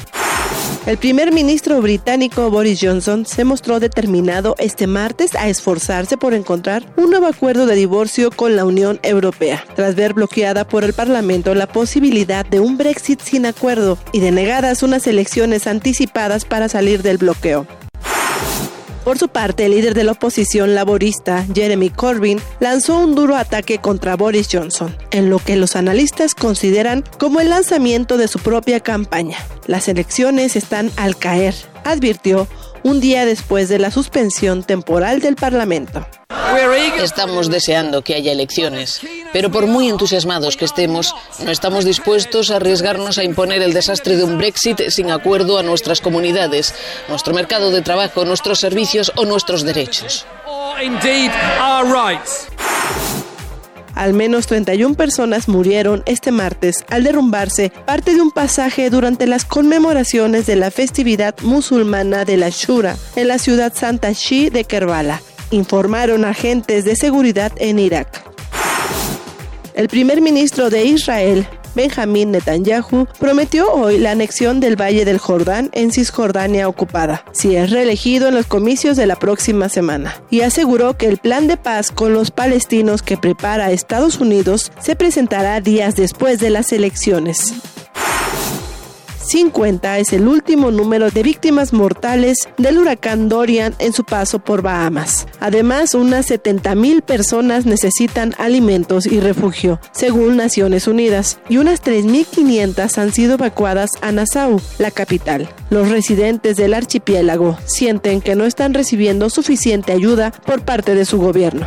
El primer ministro británico Boris Johnson se mostró determinado este martes a esforzarse por encontrar un nuevo acuerdo de divorcio con la Unión Europea, tras ver bloqueada por el Parlamento la posibilidad de un Brexit sin acuerdo y denegadas unas elecciones anticipadas para salir del bloqueo. Por su parte, el líder de la oposición laborista, Jeremy Corbyn, lanzó un duro ataque contra Boris Johnson, en lo que los analistas consideran como el lanzamiento de su propia campaña. Las elecciones están al caer, advirtió un día después de la suspensión temporal del Parlamento. Estamos deseando que haya elecciones, pero por muy entusiasmados que estemos, no estamos dispuestos a arriesgarnos a imponer el desastre de un Brexit sin acuerdo a nuestras comunidades, nuestro mercado de trabajo, nuestros servicios o nuestros derechos. Al menos 31 personas murieron este martes al derrumbarse parte de un pasaje durante las conmemoraciones de la festividad musulmana de la Shura en la ciudad Santa Shi de Kerbala, informaron agentes de seguridad en Irak. El primer ministro de Israel, Benjamín Netanyahu, prometió hoy la anexión del Valle del Jordán en Cisjordania ocupada, si es reelegido en los comicios de la próxima semana, y aseguró que el plan de paz con los palestinos que prepara Estados Unidos se presentará días después de las elecciones. 50 es el último número de víctimas mortales del huracán Dorian en su paso por Bahamas. Además, unas 70.000 personas necesitan alimentos y refugio, según Naciones Unidas, y unas 3.500 han sido evacuadas a Nassau, la capital. Los residentes del archipiélago sienten que no están recibiendo suficiente ayuda por parte de su gobierno.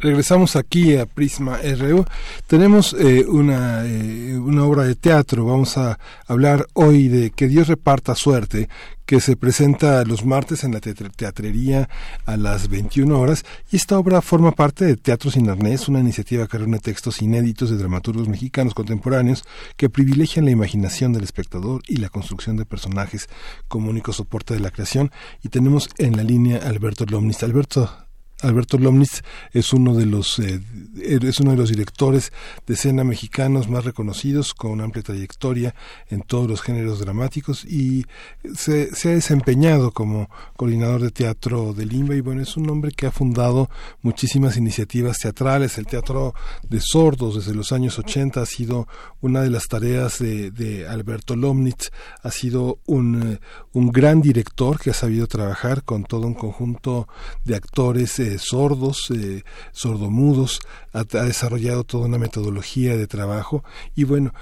Regresamos aquí a Prisma RU. Tenemos eh, una, eh, una obra de teatro. Vamos a hablar hoy de Que Dios reparta suerte, que se presenta los martes en la teatrería a las 21 horas. Y esta obra forma parte de Teatro Sin Arnés, una iniciativa que reúne textos inéditos de dramaturgos mexicanos contemporáneos que privilegian la imaginación del espectador y la construcción de personajes como único soporte de la creación. Y tenemos en la línea Alberto Lomnis. Alberto, Alberto Lomnitz es uno de los eh, es uno de los directores de escena mexicanos más reconocidos con una amplia trayectoria en todos los géneros dramáticos y se, se ha desempeñado como coordinador de teatro de Limba y bueno es un hombre que ha fundado muchísimas iniciativas teatrales. El teatro de sordos desde los años 80 ha sido una de las tareas de, de Alberto Lomnitz. Ha sido un, eh, un gran director que ha sabido trabajar con todo un conjunto de actores eh, sordos, eh, sordomudos, ha, desarrollado toda una metodología de trabajo y bueno,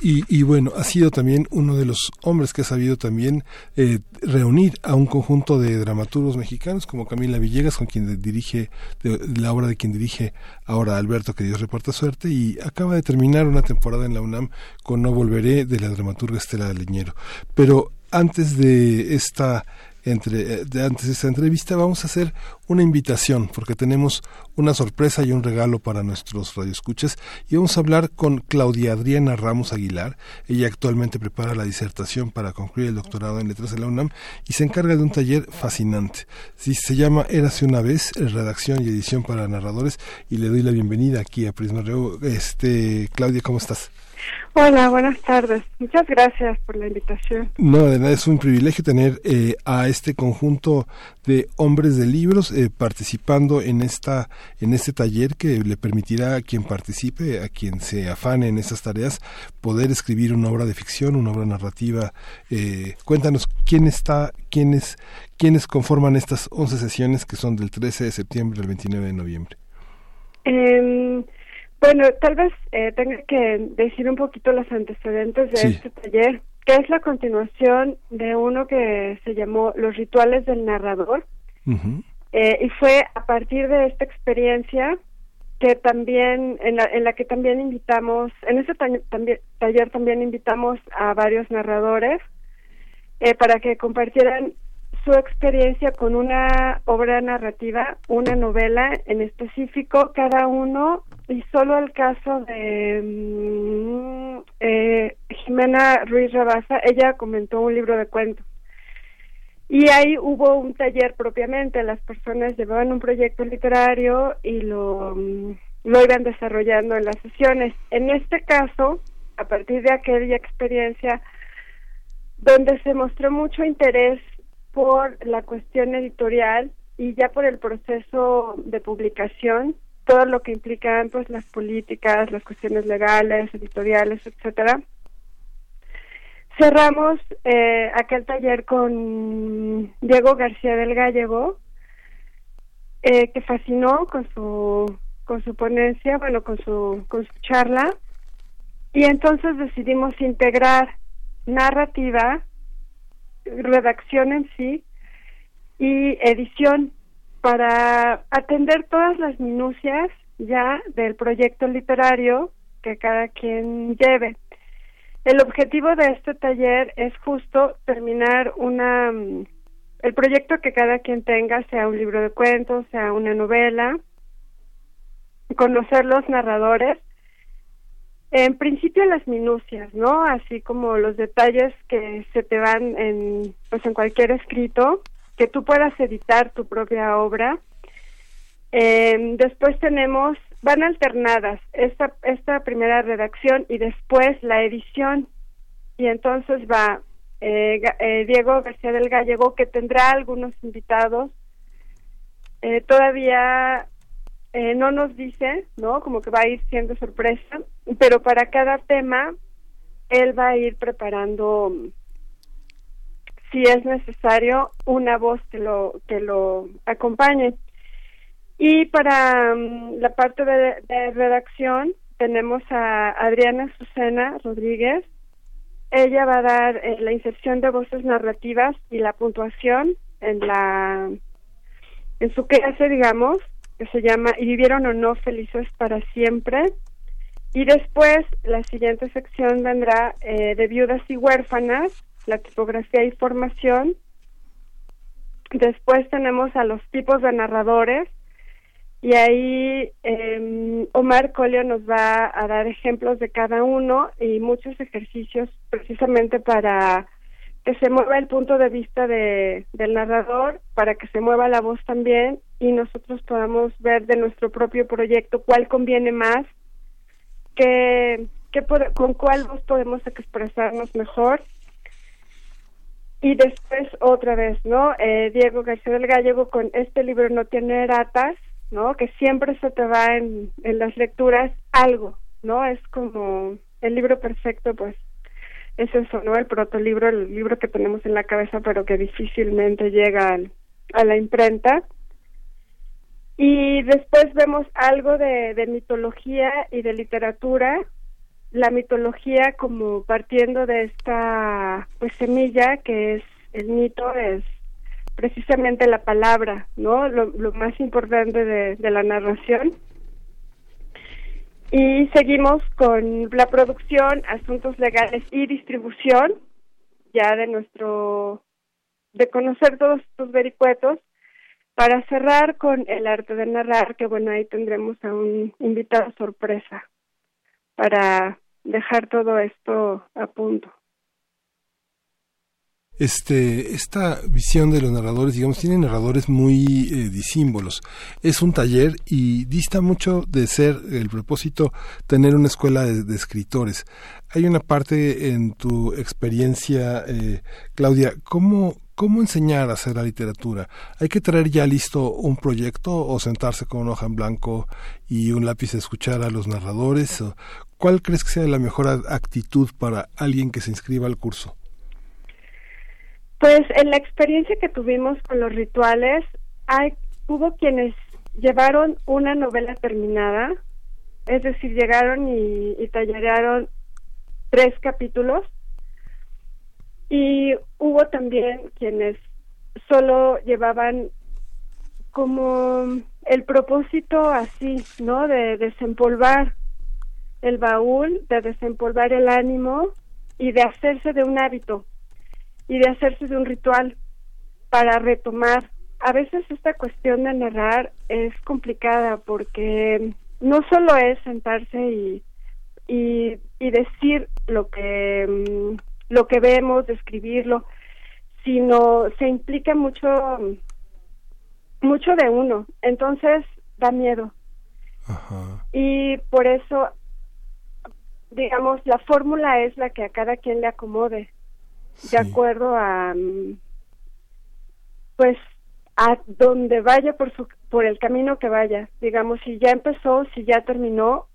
y, bueno, ha sido también uno de los hombres que ha sabido también eh, reunir a un conjunto de dramaturgos mexicanos como Camila Villegas, con quien dirige de, de la obra de quien dirige ahora Alberto, que Dios reporta suerte, y acaba de terminar una temporada en la UNAM con No Volveré de la dramaturga Estela Leñero. Pero antes de esta entre, de antes de esta entrevista, vamos a hacer una invitación, porque tenemos una sorpresa y un regalo para nuestros radioescuchas, y vamos a hablar con Claudia Adriana Ramos Aguilar. Ella actualmente prepara la disertación para concluir el doctorado en Letras de la UNAM y se encarga de un taller fascinante. Se llama Érase una vez, redacción y edición para narradores, y le doy la bienvenida aquí a Prisma Este, Claudia, ¿cómo estás? Hola, buenas tardes. Muchas gracias por la invitación. No, de nada, es un privilegio tener eh, a este conjunto de hombres de libros eh, participando en esta en este taller que le permitirá a quien participe, a quien se afane en estas tareas, poder escribir una obra de ficción, una obra narrativa. Eh, cuéntanos quién está, quiénes quiénes conforman estas 11 sesiones que son del 13 de septiembre al 29 de noviembre. Eh, bueno, tal vez eh, tenga que decir un poquito los antecedentes de este taller, que es la continuación de uno que se llamó Los rituales del narrador. eh, y fue a partir de esta experiencia que también, en la, en la que también invitamos, en ese también, taller también invitamos a varios narradores eh, para que compartieran su experiencia con una obra narrativa, una novela en específico, cada uno, y solo el caso de mm, eh, Jimena Ruiz Rabasa, ella comentó un libro de cuentos. Y ahí hubo un taller propiamente, las personas llevaban un proyecto literario y lo, mm, lo iban desarrollando en las sesiones. En este caso, a partir de aquella experiencia, donde se mostró mucho interés por la cuestión editorial y ya por el proceso de publicación, todo lo que implican pues las políticas, las cuestiones legales, editoriales, etcétera. Cerramos eh, aquel taller con Diego García del Gallego, eh, que fascinó con su con su ponencia, bueno, con su con su charla, y entonces decidimos integrar narrativa redacción en sí y edición para atender todas las minucias ya del proyecto literario que cada quien lleve. El objetivo de este taller es justo terminar una el proyecto que cada quien tenga, sea un libro de cuentos, sea una novela, conocer los narradores en principio las minucias, ¿no? Así como los detalles que se te van en, pues en cualquier escrito, que tú puedas editar tu propia obra. Eh, después tenemos, van alternadas esta, esta primera redacción y después la edición. Y entonces va eh, eh, Diego García del Gallego, que tendrá algunos invitados. Eh, todavía eh, no nos dice, ¿no? Como que va a ir siendo sorpresa, pero para cada tema él va a ir preparando si es necesario una voz que lo que lo acompañe. Y para mm, la parte de, redacción tenemos a Adriana Susana Rodríguez. Ella va a dar eh, la inserción de voces narrativas y la puntuación en la en su clase, digamos, que se llama Y vivieron o no felices para siempre. Y después la siguiente sección vendrá eh, de viudas y huérfanas, la tipografía y formación. Después tenemos a los tipos de narradores y ahí eh, Omar Colio nos va a dar ejemplos de cada uno y muchos ejercicios precisamente para que se mueva el punto de vista de, del narrador, para que se mueva la voz también y nosotros podamos ver de nuestro propio proyecto cuál conviene más, qué con cuál voz podemos expresarnos mejor. Y después otra vez, ¿no? Eh, Diego García del Gallego con este libro no tiene ratas, ¿no? Que siempre se te va en, en las lecturas algo, ¿no? Es como el libro perfecto, pues es eso, ¿no? El protolibro, el libro que tenemos en la cabeza, pero que difícilmente llega a la imprenta. Y después vemos algo de, de mitología y de literatura, la mitología como partiendo de esta pues semilla que es el mito es precisamente la palabra, ¿no? Lo, más importante de, de, la narración. Y seguimos con la producción, asuntos legales y distribución, ya de nuestro de conocer todos estos vericuetos para cerrar con el arte de narrar, que bueno, ahí tendremos a un invitado sorpresa para dejar todo esto a punto este, esta visión de los narradores, digamos, tiene narradores muy eh, disímbolos. Es un taller y dista mucho de ser el propósito tener una escuela de, escritores. Hay una parte en tu experiencia, eh, Claudia, ¿cómo, ¿Cómo enseñar a hacer la literatura? ¿Hay que traer ya listo un proyecto o sentarse con una hoja en blanco y un lápiz a escuchar a los narradores? ¿Cuál crees que sea la mejor actitud para alguien que se inscriba al curso? Pues en la experiencia que tuvimos con los rituales, hay, hubo quienes llevaron una novela terminada, es decir, llegaron y, y tallerearon tres capítulos, y hubo también quienes solo llevaban como el propósito así, ¿no? De desempolvar el baúl, de desempolvar el ánimo y de hacerse de un hábito y de hacerse de un ritual para retomar. A veces esta cuestión de narrar es complicada porque no solo es sentarse y, y, y decir lo que, mm, lo que vemos, describirlo, sino se implica mucho, mucho de uno. Entonces da miedo. Y por eso, digamos, la fórmula es la que a cada quien le acomode de acuerdo a pues a donde vaya por su por el camino que vaya. Digamos si ya empezó si ya terminó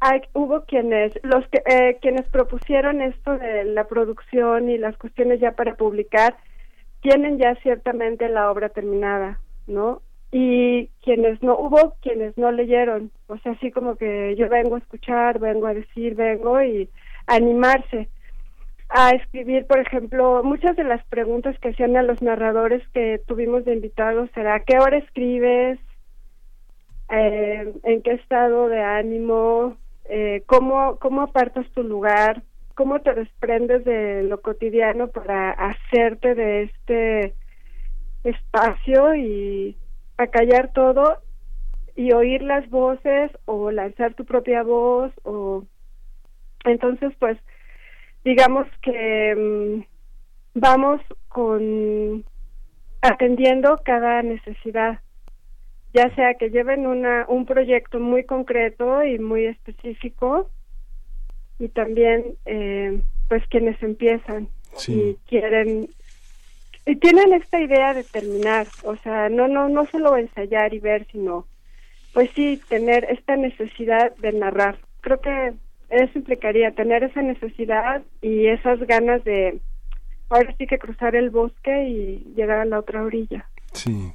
hay, hubo quienes los que eh, quienes propusieron esto de la producción y las cuestiones ya para publicar tienen ya ciertamente la obra terminada no y quienes no hubo quienes no leyeron o sea así como que yo vengo a escuchar vengo a decir vengo y animarse a escribir, por ejemplo, muchas de las preguntas que hacían a los narradores que tuvimos de invitados será ¿qué hora escribes? Eh, ¿En qué estado de ánimo? Eh, ¿cómo, ¿Cómo apartas tu lugar? ¿Cómo te desprendes de lo cotidiano para hacerte de este espacio y acallar todo y oír las voces o lanzar tu propia voz o entonces pues digamos que mm, vamos con atendiendo cada necesidad ya sea que lleven una un proyecto muy concreto y muy específico y también eh, pues quienes empiezan y quieren y tienen esta idea de terminar o sea no no no solo ensayar y ver sino pues sí tener esta necesidad de narrar creo que eso implicaría tener esa necesidad y esas ganas de ahora sí que cruzar el bosque y llegar a la otra orilla. Sí.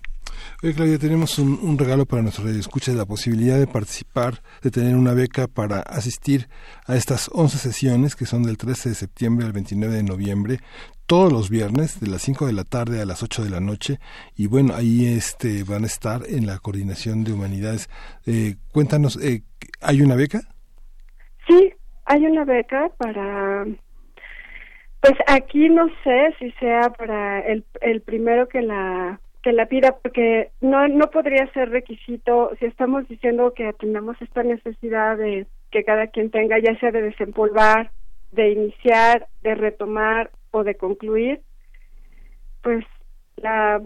Oye, Claudia, tenemos un, regalo para nuestros radioescuchas, la posibilidad de participar, de tener una beca para asistir a estas 11 sesiones que son del 13 de septiembre al 29 de noviembre, todos los viernes de las 5 de la tarde a las 8 de la noche y bueno, ahí este van a estar en la coordinación de humanidades. Eh, cuéntanos, eh, ¿hay una beca? Sí, hay una beca para, pues aquí no sé si sea para el, el primero que la que la pida porque no no podría ser requisito si estamos diciendo que atendamos esta necesidad de que cada quien tenga ya sea de desempolvar, de iniciar, de retomar o de concluir, pues la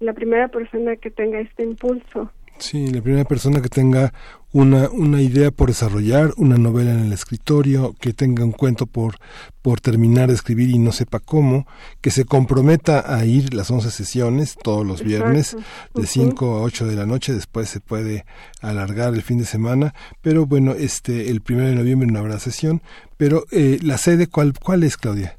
la primera persona que tenga este impulso Sí, la primera persona que tenga una, una idea por desarrollar, una novela en el escritorio, que tenga un cuento por, por terminar de escribir y no sepa cómo, que se comprometa a ir las 11 sesiones todos los viernes de 5 a 8 de la noche, después se puede alargar el fin de semana, pero bueno, este el primero de noviembre no habrá sesión, pero eh, la sede, ¿cuál, ¿cuál es, Claudia?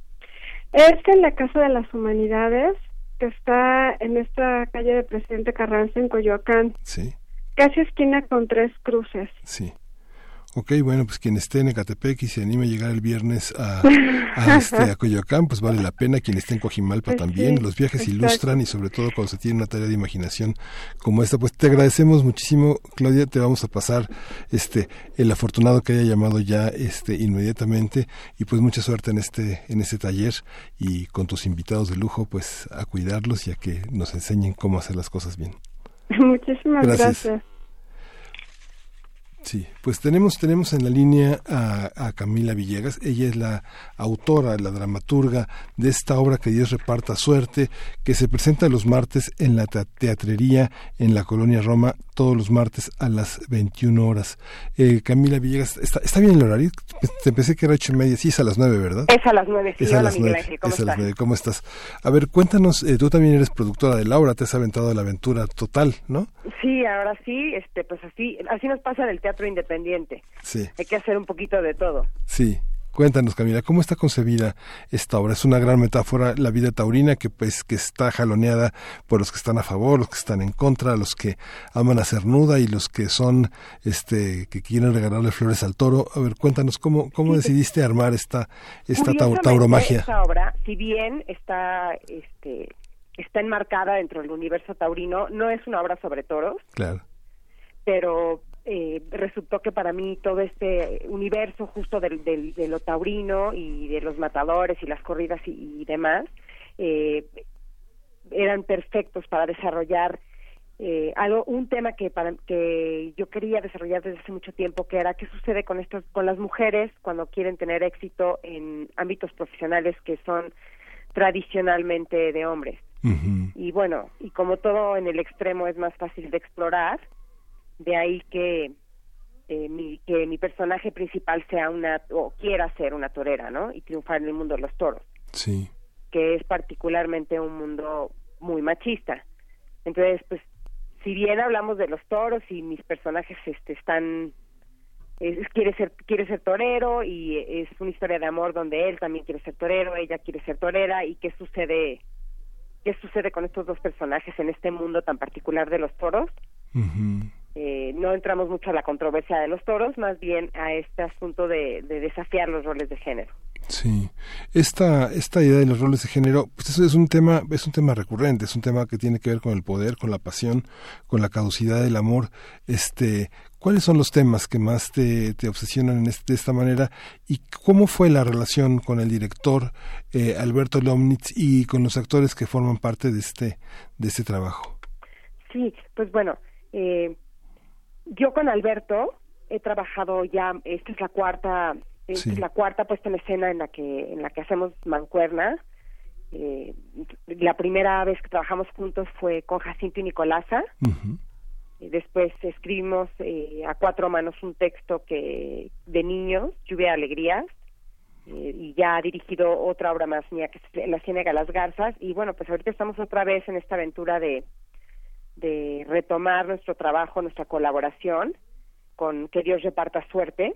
Es en la Casa de las Humanidades, que está en esta calle de Presidente Carranza en Coyoacán. Sí. Casi esquina con tres cruces. Sí. Ok, bueno, pues quien esté en Ecatepec y se anime a llegar el viernes a, este, a Coyoacán, pues vale la pena. Quien esté en Cojimalpa pues también. Los viajes ilustran y sobre todo cuando se tiene una tarea de imaginación como esta. Pues te agradecemos muchísimo, Claudia. Te vamos a pasar este el afortunado que haya llamado ya este inmediatamente y pues mucha suerte en este en este taller y con tus invitados de lujo, pues a cuidarlos y a que nos enseñen cómo hacer las cosas bien. Muchísimas gracias. Sí, pues tenemos, tenemos en la línea a, Camila Villegas. Ella es la autora, la dramaturga de esta obra que Dios reparta suerte, que se presenta los martes en la teatrería en la colonia Roma, todos los martes a las 21 horas. Eh, Camila Villegas, ¿está, ¿está bien el horario? Te pensé que era ocho y media, sí, es a las nueve, ¿verdad? Es a las nueve, sí. Es a las nueve, ¿cómo, es a las nueve. ¿cómo estás? A ver, cuéntanos, eh, tú también eres productora de la obra, te has aventado la aventura total, ¿no? Sí, ahora sí, este, pues así, así nos pasa en el teatro independiente. Sí. Hay que hacer un poquito de todo. Sí. Cuéntanos, Camila, ¿cómo está concebida esta obra? Es una gran metáfora, la vida taurina, que pues que está jaloneada por los que están a favor, los que están en contra, los que aman a ser nuda y los que son, este, que quieren regalarle flores al toro. A ver, cuéntanos cómo, cómo decidiste armar esta, esta tauromagia. Esta obra, si bien está, este, está enmarcada dentro del universo taurino, no es una obra sobre toros. Claro. Pero eh, resultó que para mí todo este universo justo del, del, de lo taurino y de los matadores y las corridas y, demás eh, eran perfectos para desarrollar eh, algo un tema que para que yo quería desarrollar desde hace mucho tiempo que era qué sucede con estos con las mujeres cuando quieren tener éxito en ámbitos profesionales que son tradicionalmente de hombres. Y bueno y como todo en el extremo es más fácil de explorar de ahí que eh, mi, que mi personaje principal sea una o quiera ser una torera, ¿no? Y triunfar en el mundo de los toros. Sí. Que es particularmente un mundo muy machista. Entonces, pues, si bien hablamos de los toros y mis personajes este, están quiere ser quiere ser torero y es una historia de amor donde él también quiere ser torero, ella quiere ser torera y qué sucede qué sucede con estos dos personajes en este mundo tan particular de los toros. Eh, no entramos mucho a la controversia de los toros, más bien a este asunto de, desafiar los roles de género. Sí, esta, esta idea de los roles de género, pues eso es un tema, es un tema recurrente, es un tema que tiene que ver con el poder, con la pasión, con la caducidad del amor. Este, ¿cuáles son los temas que más te, te obsesionan de esta manera? ¿Y cómo fue la relación con el director eh, Alberto Lomnitz y con los actores que forman parte de este, de este trabajo? Sí, pues bueno, eh, yo con Alberto he trabajado ya, esta es la cuarta, esta es la cuarta puesta en escena en la que, en la que hacemos mancuerna. Eh, la primera vez que trabajamos juntos fue con Jacinto y Nicolasa. después escribimos eh, a cuatro manos un texto que de niños, Lluvia de Alegrías, eh, y ya ha dirigido otra obra más mía que es La Ciénaga Las Garzas. Y bueno, pues ahorita estamos otra vez en esta aventura de de retomar nuestro trabajo, nuestra colaboración con Que Dios reparta suerte,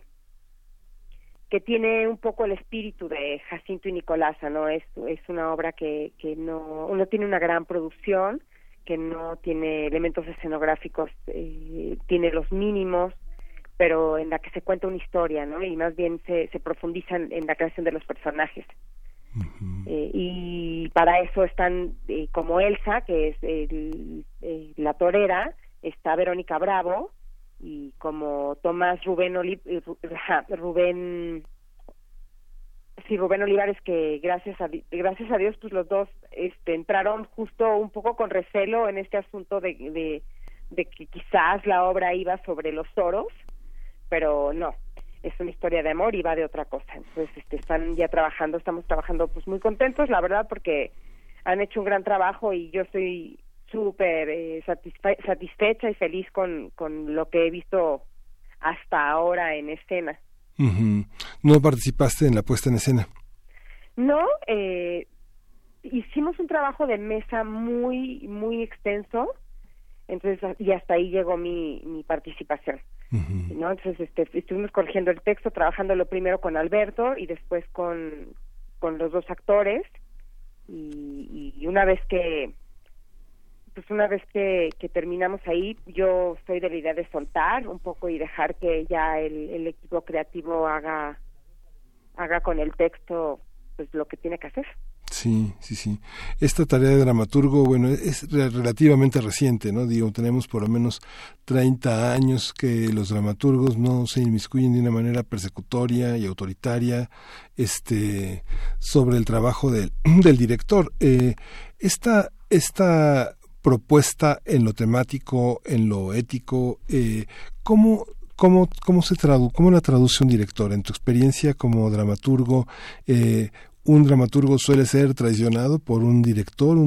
que tiene un poco el espíritu de Jacinto y Nicolasa, ¿no? Es, es una obra que, que no, no tiene una gran producción, que no tiene elementos escenográficos, eh, tiene los mínimos, pero en la que se cuenta una historia, ¿no? Y más bien se, se profundiza en la creación de los personajes. Eh, y para eso están eh, como Elsa, que es el, eh, la torera, está Verónica Bravo, y como Tomás Rubén, Rubén sí, Rubén Olivares, que gracias a, gracias a Dios, pues los dos este, entraron justo un poco con recelo en este asunto de, de, de que quizás la obra iba sobre los toros, pero no, es una historia de amor y va de otra cosa. Entonces, este, están ya trabajando, estamos trabajando pues muy contentos, la verdad, porque han hecho un gran trabajo y yo estoy súper eh, satisfecha y feliz con, con lo que he visto hasta ahora en escena. ¿No participaste en la puesta en escena? No, eh, hicimos un trabajo de mesa muy, muy extenso, entonces, y hasta ahí llegó mi, mi participación. ¿no? Entonces este, estuvimos corrigiendo el texto, trabajándolo primero con Alberto y después con, con los dos actores y, una vez que pues una vez que, que, terminamos ahí, yo soy de la idea de soltar un poco y dejar que ya el, el equipo creativo haga haga con el texto pues lo que tiene que hacer. Sí, sí, sí. Esta tarea de dramaturgo, bueno, es relativamente reciente, ¿no? Digo, tenemos por lo menos 30 años que los dramaturgos no se inmiscuyen de una manera persecutoria y autoritaria este, sobre el trabajo del, director. Eh, esta, esta propuesta en lo temático, en lo ético, eh, ¿cómo, cómo, cómo, se tradu cómo la traduce un director? En tu experiencia como dramaturgo, eh, un dramaturgo suele ser traicionado por un director,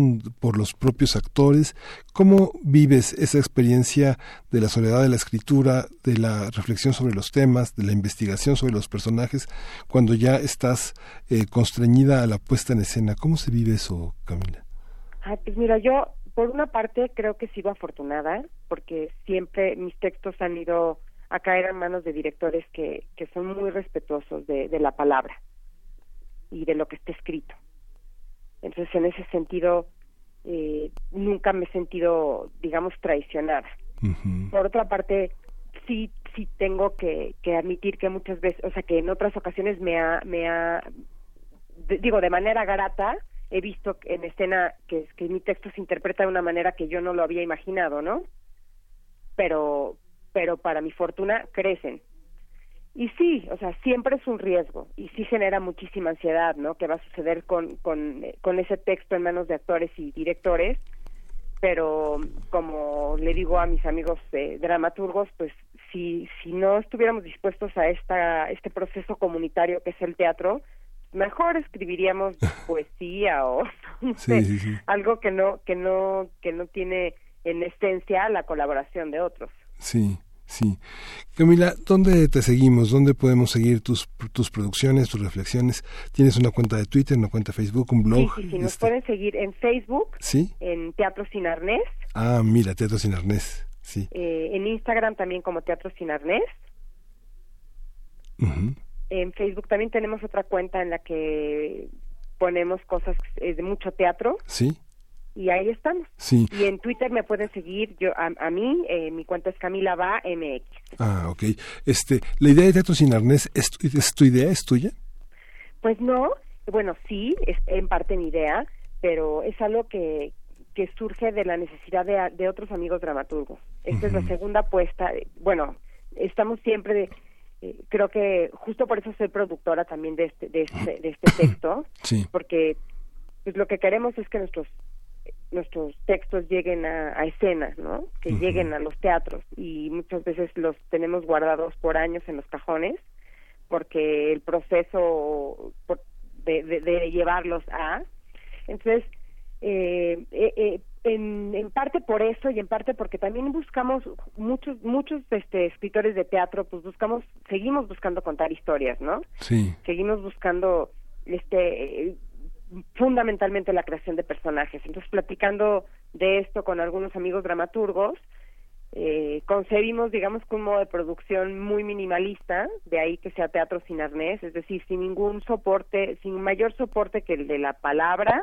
por los propios actores. ¿Cómo vives esa experiencia de la soledad de la escritura, de la reflexión sobre los temas, de la investigación sobre los personajes, cuando ya estás eh, constreñida a la puesta en escena? ¿Cómo se vive eso, Camila? pues mira, yo por una parte creo que sigo afortunada, porque siempre mis textos han ido a caer en manos de directores que, que son muy respetuosos de la palabra y de lo que está escrito. Entonces, en ese sentido, eh, nunca me he sentido, digamos, traicionada. Por otra parte, sí, sí tengo que, que admitir que muchas veces, o sea, que en otras ocasiones me ha, me ha, digo, de manera grata, he visto en escena que, que mi texto se interpreta de una manera que yo no lo había imaginado, ¿no? Pero, pero para mi fortuna crecen. Y sí, o sea, siempre es un riesgo y sí genera muchísima ansiedad, ¿no? ¿Qué va a suceder con, con, eh, con ese texto en manos de actores y directores? Pero como le digo a mis amigos dramaturgos, pues si, si no estuviéramos dispuestos a esta, este proceso comunitario que es el teatro, mejor escribiríamos poesía o algo que no, que no, que no tiene en esencia la colaboración de otros. Sí. Sí. Camila, ¿dónde te seguimos? ¿Dónde podemos seguir tus, tus producciones, tus reflexiones? ¿Tienes una cuenta de Twitter, una cuenta de Facebook, un blog? Sí, sí, sí. Nos este pueden seguir en Facebook. Sí. En Teatro Sin Arnés. Ah, mira, Teatro Sin Arnés. Sí. Eh, en Instagram también como Teatro Sin Arnés. En Facebook también tenemos otra cuenta en la que ponemos cosas de mucho teatro. Sí y ahí estamos. Sí. Y en Twitter me pueden seguir, yo a, mí, eh, mi cuenta es Camila Va MX. Ah, ok. Este, ¿La idea de Teatro Sin Arnés es, tu idea, es tuya? Pues no, bueno, sí, es en parte mi idea, pero es algo que, que surge de la necesidad de, de otros amigos dramaturgos. Esta es la segunda apuesta, bueno, estamos siempre de, eh, creo que justo por eso soy productora también de este, de este, de este texto, sí. porque pues lo que queremos es que nuestros nuestros textos lleguen a, a escenas, ¿no? Que lleguen a los teatros. Y muchas veces los tenemos guardados por años en los cajones porque el proceso de, de, llevarlos a entonces eh, eh, eh, en, en, parte por eso y en parte porque también buscamos muchos muchos este escritores de teatro pues buscamos seguimos buscando contar historias no sí. Seguimos buscando este fundamentalmente la creación de personajes. Entonces, platicando de esto con algunos amigos dramaturgos, eh, concebimos, digamos, con un modo de producción muy minimalista, de ahí que sea teatro sin arnés, es decir, sin ningún soporte, sin mayor soporte que el de la palabra,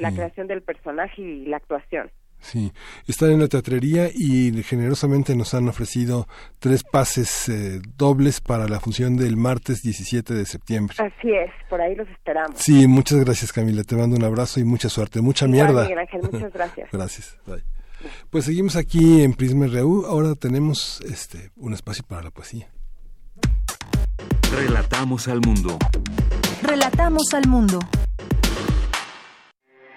la creación del personaje y la actuación. Sí, están en la teatrería y generosamente nos han ofrecido tres pases eh, dobles para la función del martes 17 de septiembre. Así es, por ahí los esperamos. Sí, muchas gracias Camila, te mando un abrazo y mucha suerte, mucha mierda. Miguel Ángel, muchas gracias. gracias. Pues seguimos aquí en Prisma RU, ahora tenemos este un espacio para la poesía. Relatamos al mundo. Relatamos al mundo.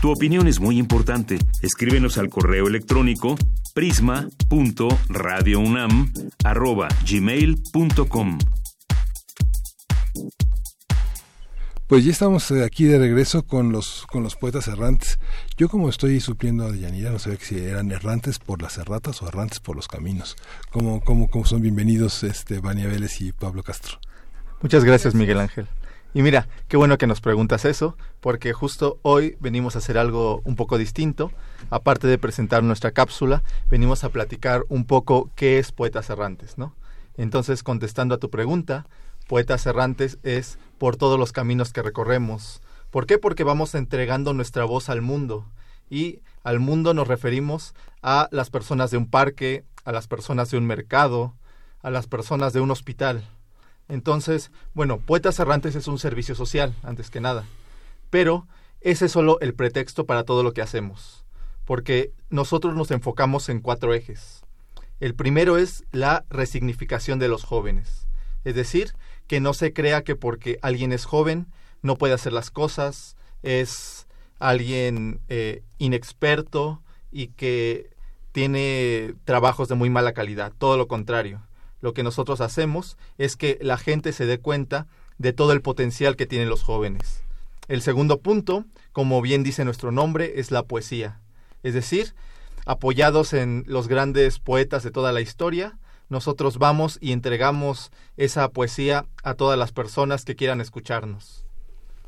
Tu opinión es muy importante. Escríbenos al correo electrónico prisma.radiounam@gmail.com. Pues ya estamos eh, aquí de regreso con los con los poetas errantes. Yo como estoy supliendo a Yanira, no sé si eran errantes por las erratas o errantes por los caminos. ¿Cómo, cómo, cómo son bienvenidos este Vania Vélez y Pablo Castro? Muchas gracias, Miguel Ángel. Y mira, qué bueno que nos preguntas eso, porque justo hoy venimos a hacer algo un poco distinto. Aparte de presentar nuestra cápsula, venimos a platicar un poco qué es Poetas Errantes, ¿no? Entonces, contestando a tu pregunta, Poetas Errantes es por todos los caminos que recorremos. ¿Por qué? Porque vamos entregando nuestra voz al mundo. Y al mundo nos referimos a las personas de un parque, a las personas de un mercado, a las personas de un hospital. Entonces, bueno, Poetas Errantes es un servicio social, antes que nada. Pero ese es solo el pretexto para todo lo que hacemos, porque nosotros nos enfocamos en cuatro ejes. El primero es la resignificación de los jóvenes, es decir, que no se crea que porque alguien es joven no puede hacer las cosas, es alguien eh, inexperto y que tiene trabajos de muy mala calidad, todo lo contrario lo que nosotros hacemos es que la gente se dé cuenta de todo el potencial que tienen los jóvenes. El segundo punto, como bien dice nuestro nombre, es la poesía. Es decir, apoyados en los grandes poetas de toda la historia, nosotros vamos y entregamos esa poesía a todas las personas que quieran escucharnos.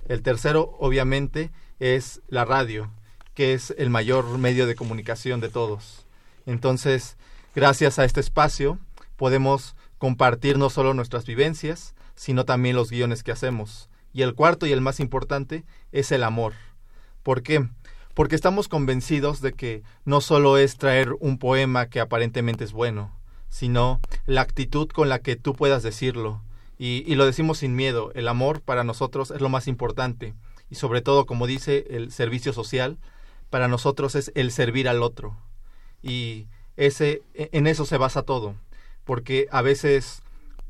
El tercero, obviamente, es la radio, que es el mayor medio de comunicación de todos. Entonces, gracias a este espacio, podemos compartir no solo nuestras vivencias, sino también los guiones que hacemos. Y el cuarto y el más importante es el amor. ¿Por qué? Porque estamos convencidos de que no solo es traer un poema que aparentemente es bueno, sino la actitud con la que tú puedas decirlo. Y, y lo decimos sin miedo, el amor para nosotros es lo más importante. Y sobre todo, como dice el servicio social, para nosotros es el servir al otro. Y ese, en eso se basa todo porque a veces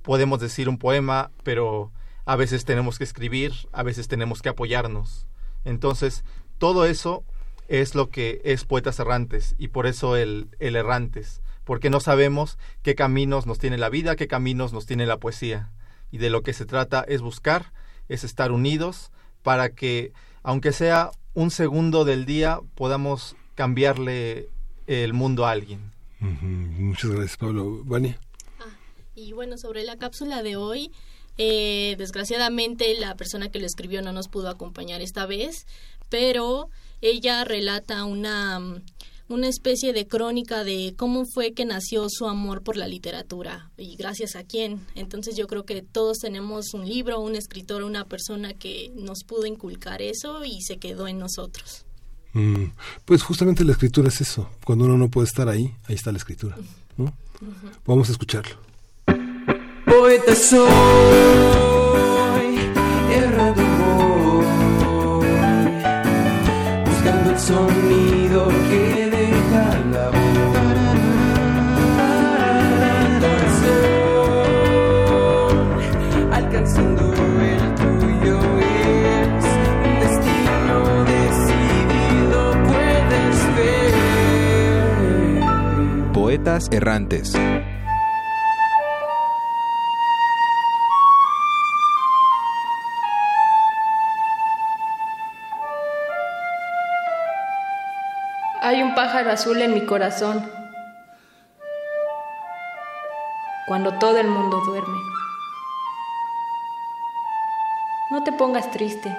podemos decir un poema, pero a veces tenemos que escribir, a veces tenemos que apoyarnos. Entonces, todo eso es lo que es Poetas Errantes y por eso el, el Errantes, porque no sabemos qué caminos nos tiene la vida, qué caminos nos tiene la poesía. Y de lo que se trata es buscar, es estar unidos para que, aunque sea un segundo del día, podamos cambiarle el mundo a alguien. Muchas gracias, Pablo. Vania. Ah, y bueno, sobre la cápsula de hoy, eh, desgraciadamente la persona que lo escribió no nos pudo acompañar esta vez, pero ella relata una, una especie de crónica de cómo fue que nació su amor por la literatura y gracias a quién. Entonces yo creo que todos tenemos un libro, un escritor, una persona que nos pudo inculcar eso y se quedó en nosotros. Mm, pues justamente la escritura es eso. Cuando uno no puede estar ahí, ahí está la escritura. Vamos a escucharlo. Poeta soy, Errantes. Hay un pájaro azul en mi corazón. Cuando todo el mundo duerme. No te pongas triste.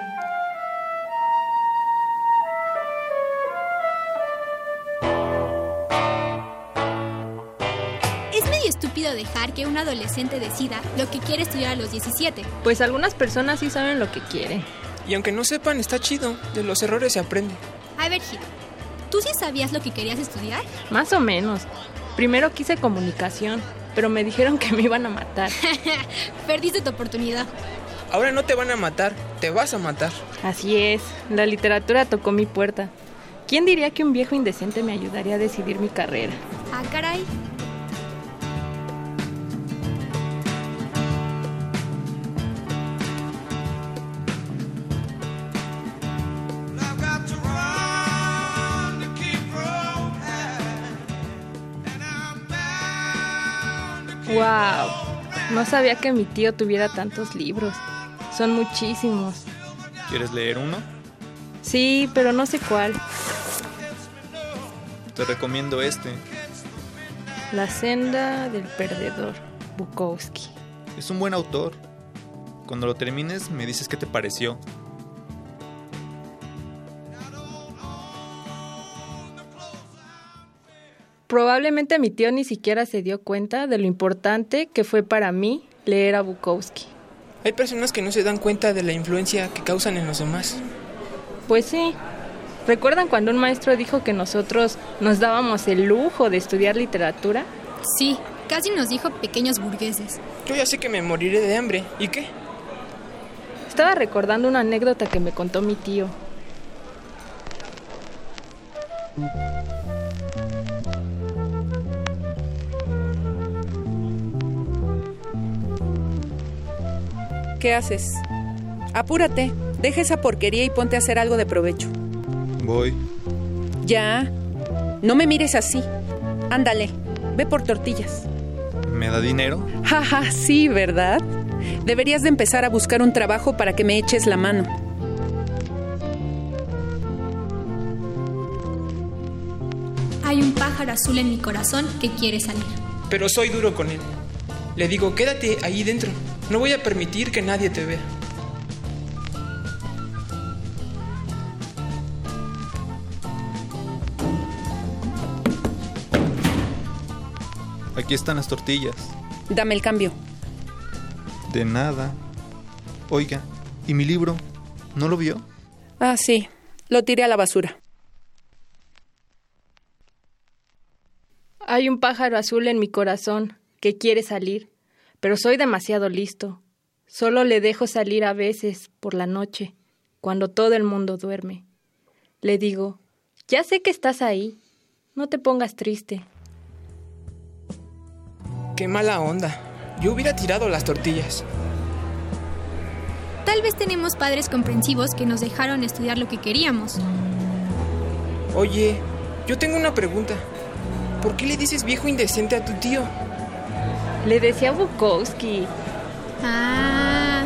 Dejar que un adolescente decida lo que quiere estudiar a los 17. Pues algunas personas sí saben lo que quieren. Y aunque no sepan, está chido. De los errores se aprende. A ver, Giro, ¿tú sí sabías lo que querías estudiar? Más o menos. Primero quise comunicación, pero me dijeron que me iban a matar. Perdiste tu oportunidad. Ahora no te van a matar, te vas a matar. Así es, la literatura tocó mi puerta. ¿Quién diría que un viejo indecente me ayudaría a decidir mi carrera? Ah, caray. ¡Wow! No sabía que mi tío tuviera tantos libros. Son muchísimos. ¿Quieres leer uno? Sí, pero no sé cuál. Te recomiendo este. La senda del perdedor, Bukowski. Es un buen autor. Cuando lo termines me dices qué te pareció. Probablemente mi tío ni siquiera se dio cuenta de lo importante que fue para mí leer a Bukowski. Hay personas que no se dan cuenta de la influencia que causan en los demás. Pues sí. ¿Recuerdan cuando un maestro dijo que nosotros nos dábamos el lujo de estudiar literatura? Sí, casi nos dijo pequeños burgueses. Yo ya sé que me moriré de hambre. ¿Y qué? Estaba recordando una anécdota que me contó mi tío. ¿Qué haces? Apúrate, deja esa porquería y ponte a hacer algo de provecho. Voy. Ya. No me mires así. Ándale, ve por tortillas. ¿Me da dinero? Jaja, sí, ¿verdad? Deberías de empezar a buscar un trabajo para que me eches la mano. Hay un pájaro azul en mi corazón que quiere salir. Pero soy duro con él. Le digo, quédate ahí dentro. No voy a permitir que nadie te vea. Aquí están las tortillas. Dame el cambio. De nada. Oiga, ¿y mi libro? ¿No lo vio? Ah, sí. Lo tiré a la basura. Hay un pájaro azul en mi corazón que quiere salir, pero soy demasiado listo. Solo le dejo salir a veces por la noche, cuando todo el mundo duerme. Le digo, ya sé que estás ahí, no te pongas triste. Qué mala onda. Yo hubiera tirado las tortillas. Tal vez tenemos padres comprensivos que nos dejaron estudiar lo que queríamos. Oye, yo tengo una pregunta. ¿Por qué le dices viejo indecente a tu tío? Le decía Bukowski. Ah.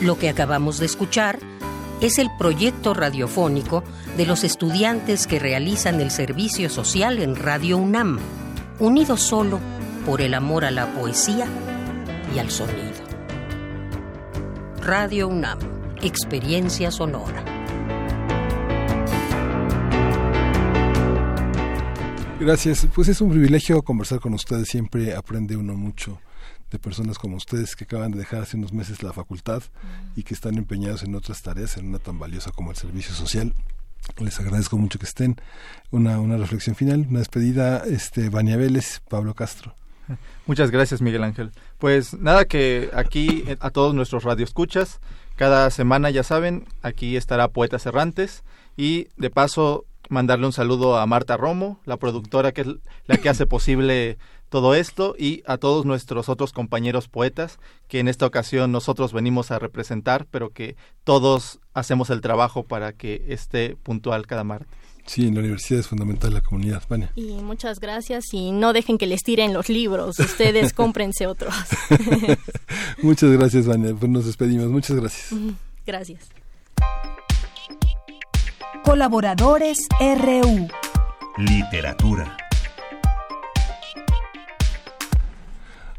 Lo que acabamos de escuchar es el proyecto radiofónico de los estudiantes que realizan el servicio social en Radio UNAM, unidos solo por el amor a la poesía y al sonido. Radio UNAM, experiencia sonora. Gracias, pues es un privilegio conversar con ustedes, siempre aprende uno mucho de personas como ustedes que acaban de dejar hace unos meses la facultad y que están empeñados en otras tareas, en una tan valiosa como el servicio social. Les agradezco mucho que estén. Una, reflexión final, una despedida, este, Vania Vélez, Pablo Castro. Muchas gracias, Miguel Ángel. Pues nada, que aquí eh, a todos nuestros radioescuchas, cada semana, ya saben, aquí estará Poetas Errantes y de paso mandarle un saludo a Marta Romo, la productora que es la que hace posible todo esto y a todos nuestros otros compañeros poetas que en esta ocasión nosotros venimos a representar, pero que todos hacemos el trabajo para que esté puntual cada martes. Sí, en la universidad es fundamental la comunidad, Vania. Y muchas gracias y no dejen que les tiren los libros, ustedes cómprense otros. Muchas gracias, Vania. Pues nos despedimos. Muchas gracias. Gracias. Colaboradores RU. Literatura.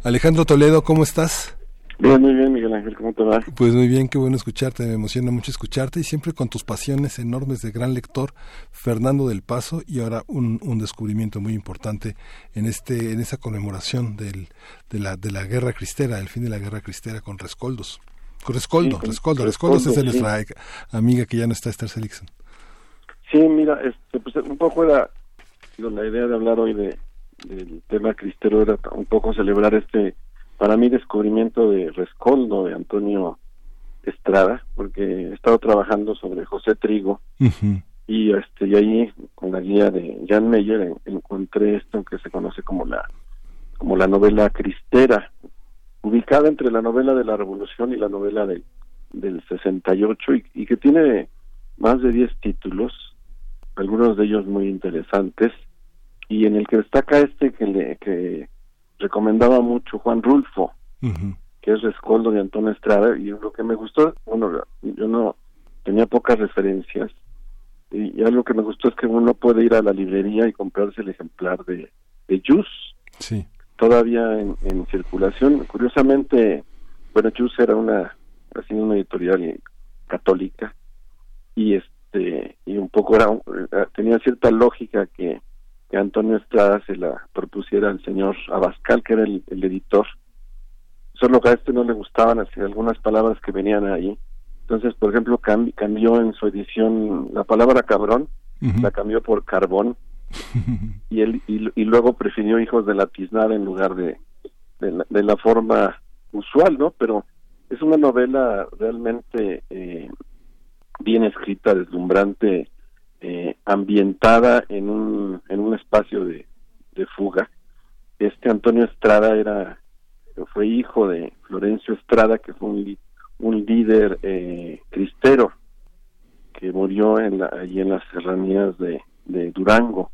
Alejandro Toledo, ¿cómo estás? Bien, muy bien, Miguel Ángel, ¿cómo te va? Pues muy bien, qué bueno escucharte, me emociona mucho escucharte y siempre con tus pasiones enormes de gran lector, Fernando del Paso, y ahora un, un descubrimiento muy importante en este en esa conmemoración del, de, la, de la guerra cristera, el fin de la guerra cristera con Rescoldos. Con Rescoldo, Sí, Rescoldo, Rescoldo, Rescoldos es de sí. nuestra amiga que ya no está, Esther Seligson. Sí, mira, este, pues un poco era, digo, la idea de hablar hoy de, del tema cristero era un poco celebrar este, para mí, descubrimiento de Rescoldo, de Antonio Estrada, porque he estado trabajando sobre José Trigo, y este y ahí con la guía de Jan Meyer en- encontré esto que se conoce como la como la novela cristera ubicada entre la novela de la revolución y la novela de, del 68 y, y que tiene más de 10 títulos algunos de ellos muy interesantes y en el que destaca este que le que recomendaba mucho Juan Rulfo que es Rescoldo de Antonio Estrada, y lo que me gustó, bueno, yo no tenía pocas referencias, y, y algo que me gustó es que uno puede ir a la librería y comprarse el ejemplar de, de Jus, Sí. todavía en, en circulación. Curiosamente, bueno, Jus era una, así una editorial católica, y este, y un poco era, eh, tenía cierta lógica que, que Antonio Estrada se la propusiera al señor Abascal, que era el, el editor, solo que a este no le gustaban así algunas palabras que venían ahí. Entonces, por ejemplo, cam- cambió en su edición la palabra cabrón, la cambió por carbón, y, él, y, y luego prefirió Hijos de la Tiznada en lugar de, de, la, de la forma usual, ¿no? Pero es una novela realmente eh, bien escrita, deslumbrante, eh, ambientada en un, en un espacio de, de fuga. Este Antonio Estrada era fue hijo de Florencio Estrada, que fue un, un líder eh, cristero que murió en la, allí en las serranías de, de Durango.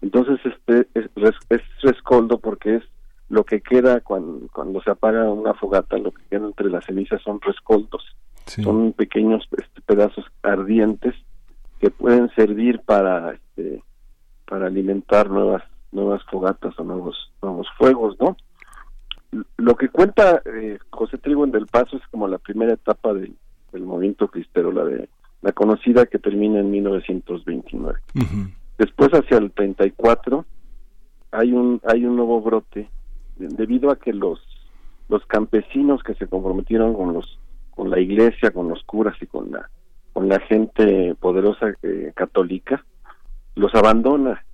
Entonces este es, es rescoldo porque es lo que queda cuando, cuando se apaga una fogata, lo que queda entre las cenizas son rescoldos. Son pequeños este, pedazos ardientes que pueden servir para este, para alimentar nuevas nuevas fogatas o nuevos nuevos fuegos, ¿no? Lo que cuenta eh, José Trigo en Del Paso es como la primera etapa del, del movimiento cristero, la de la conocida que termina en 1929. Después hacia el 34 hay un hay un nuevo brote de- debido a que los los campesinos que se comprometieron con los con la iglesia, con los curas y con la con la gente poderosa eh, católica los abandona.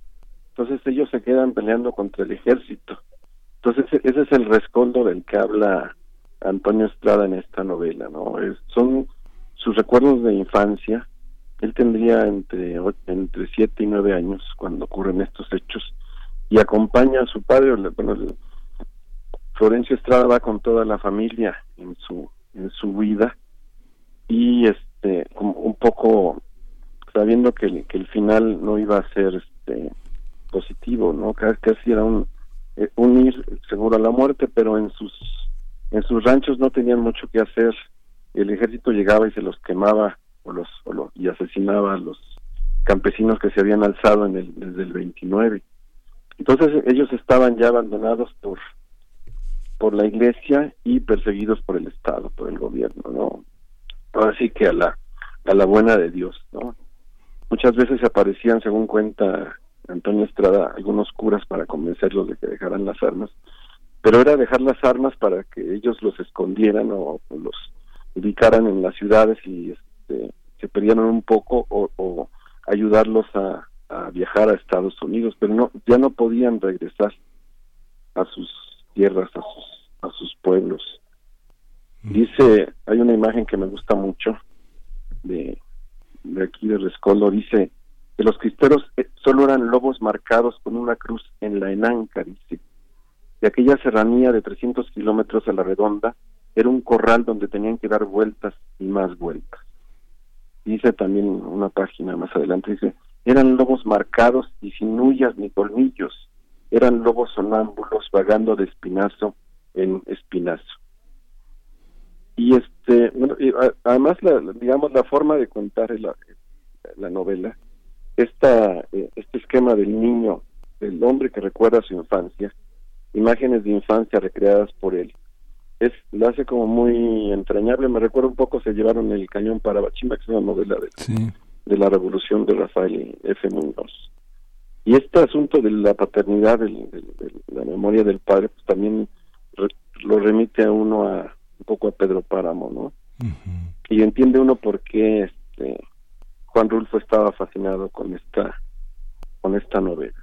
Entonces ellos se quedan peleando contra el ejército. Entonces e- ese es el rescoldo del que habla Antonio Estrada en esta novela, ¿no? Son sus recuerdos de infancia. Él tendría entre entre siete y nueve años cuando ocurren estos hechos y acompaña a su padre. Bueno, Florencio Estrada va con toda la familia en su en su vida y este como un poco sabiendo que, el- final no iba a ser este positivo, ¿no? Ca- Casi era un eh, un ir seguro a la muerte, pero en sus en sus ranchos no tenían mucho que hacer. El ejército llegaba y se los quemaba o los, o y asesinaba a los campesinos que se habían alzado en el, desde el 29. Entonces ellos estaban ya abandonados por por la iglesia y perseguidos por el Estado, por el gobierno, ¿no? Ahora sí que a la a la buena de Dios, ¿no? Muchas veces aparecían, según cuenta Antonio Estrada, algunos curas para convencerlos de que dejaran las armas, pero era dejar las armas para que ellos los escondieran o, los ubicaran en las ciudades y este, se perdieran un poco o, o ayudarlos a, a viajar a Estados Unidos, pero no ya no podían regresar a sus tierras, a sus, a sus pueblos. Dice, hay una imagen que me gusta mucho de, de aquí de Rescoldo, dice que los cristeros eh, solo eran lobos marcados con una cruz en la enanca, dice. De aquella serranía de 300 kilómetros a la redonda era un corral donde tenían que dar vueltas y más vueltas. Dice también una página más adelante, dice, eran lobos marcados y sin huyas ni colmillos, eran lobos sonámbulos vagando de espinazo en espinazo. Y este, bueno, y además, la, la- digamos, la forma de contar la, la novela, esta, eh, este esquema del niño, del hombre que recuerda su infancia, imágenes de infancia recreadas por él, es lo hace como muy entrañable. Me recuerda un poco, se llevaron el cañón para Bachimba, que es una novela de, de la revolución de Rafael F. Muñoz. Y este asunto de la paternidad, de la memoria del padre, pues también re- lo remite a uno a un poco a Pedro Páramo, ¿no? Y entiende uno por qué este, Juan Rulfo estaba fascinado con esta con esta novela.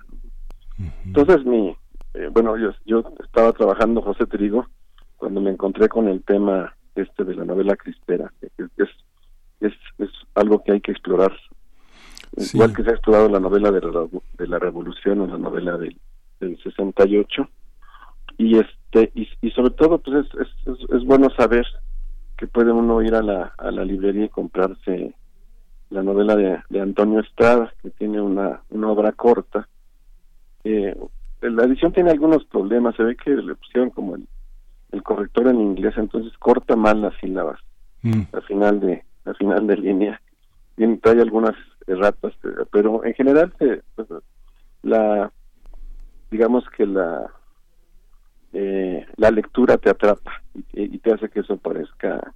Entonces mi eh, bueno yo, yo estaba trabajando José Trigo cuando me encontré con el tema este de la novela cristera que, que es, es es algo que hay que explorar igual que se ha explorado la novela de la, de la revolución o la novela del, del 68 y este y, y sobre todo pues es, es, es, bueno saber que puede uno ir a la, a la librería y comprarse la novela de, de Antonio Estrada que tiene una, una obra corta eh, la edición tiene algunos problemas se ve que le pusieron como el, el corrector en inglés, entonces corta mal las sílabas Mm. al final de al final de línea. Bien, trae algunas erratas, pero- en general se- pues, la digamos que la eh, la lectura te atrapa y, y te hace que eso parezca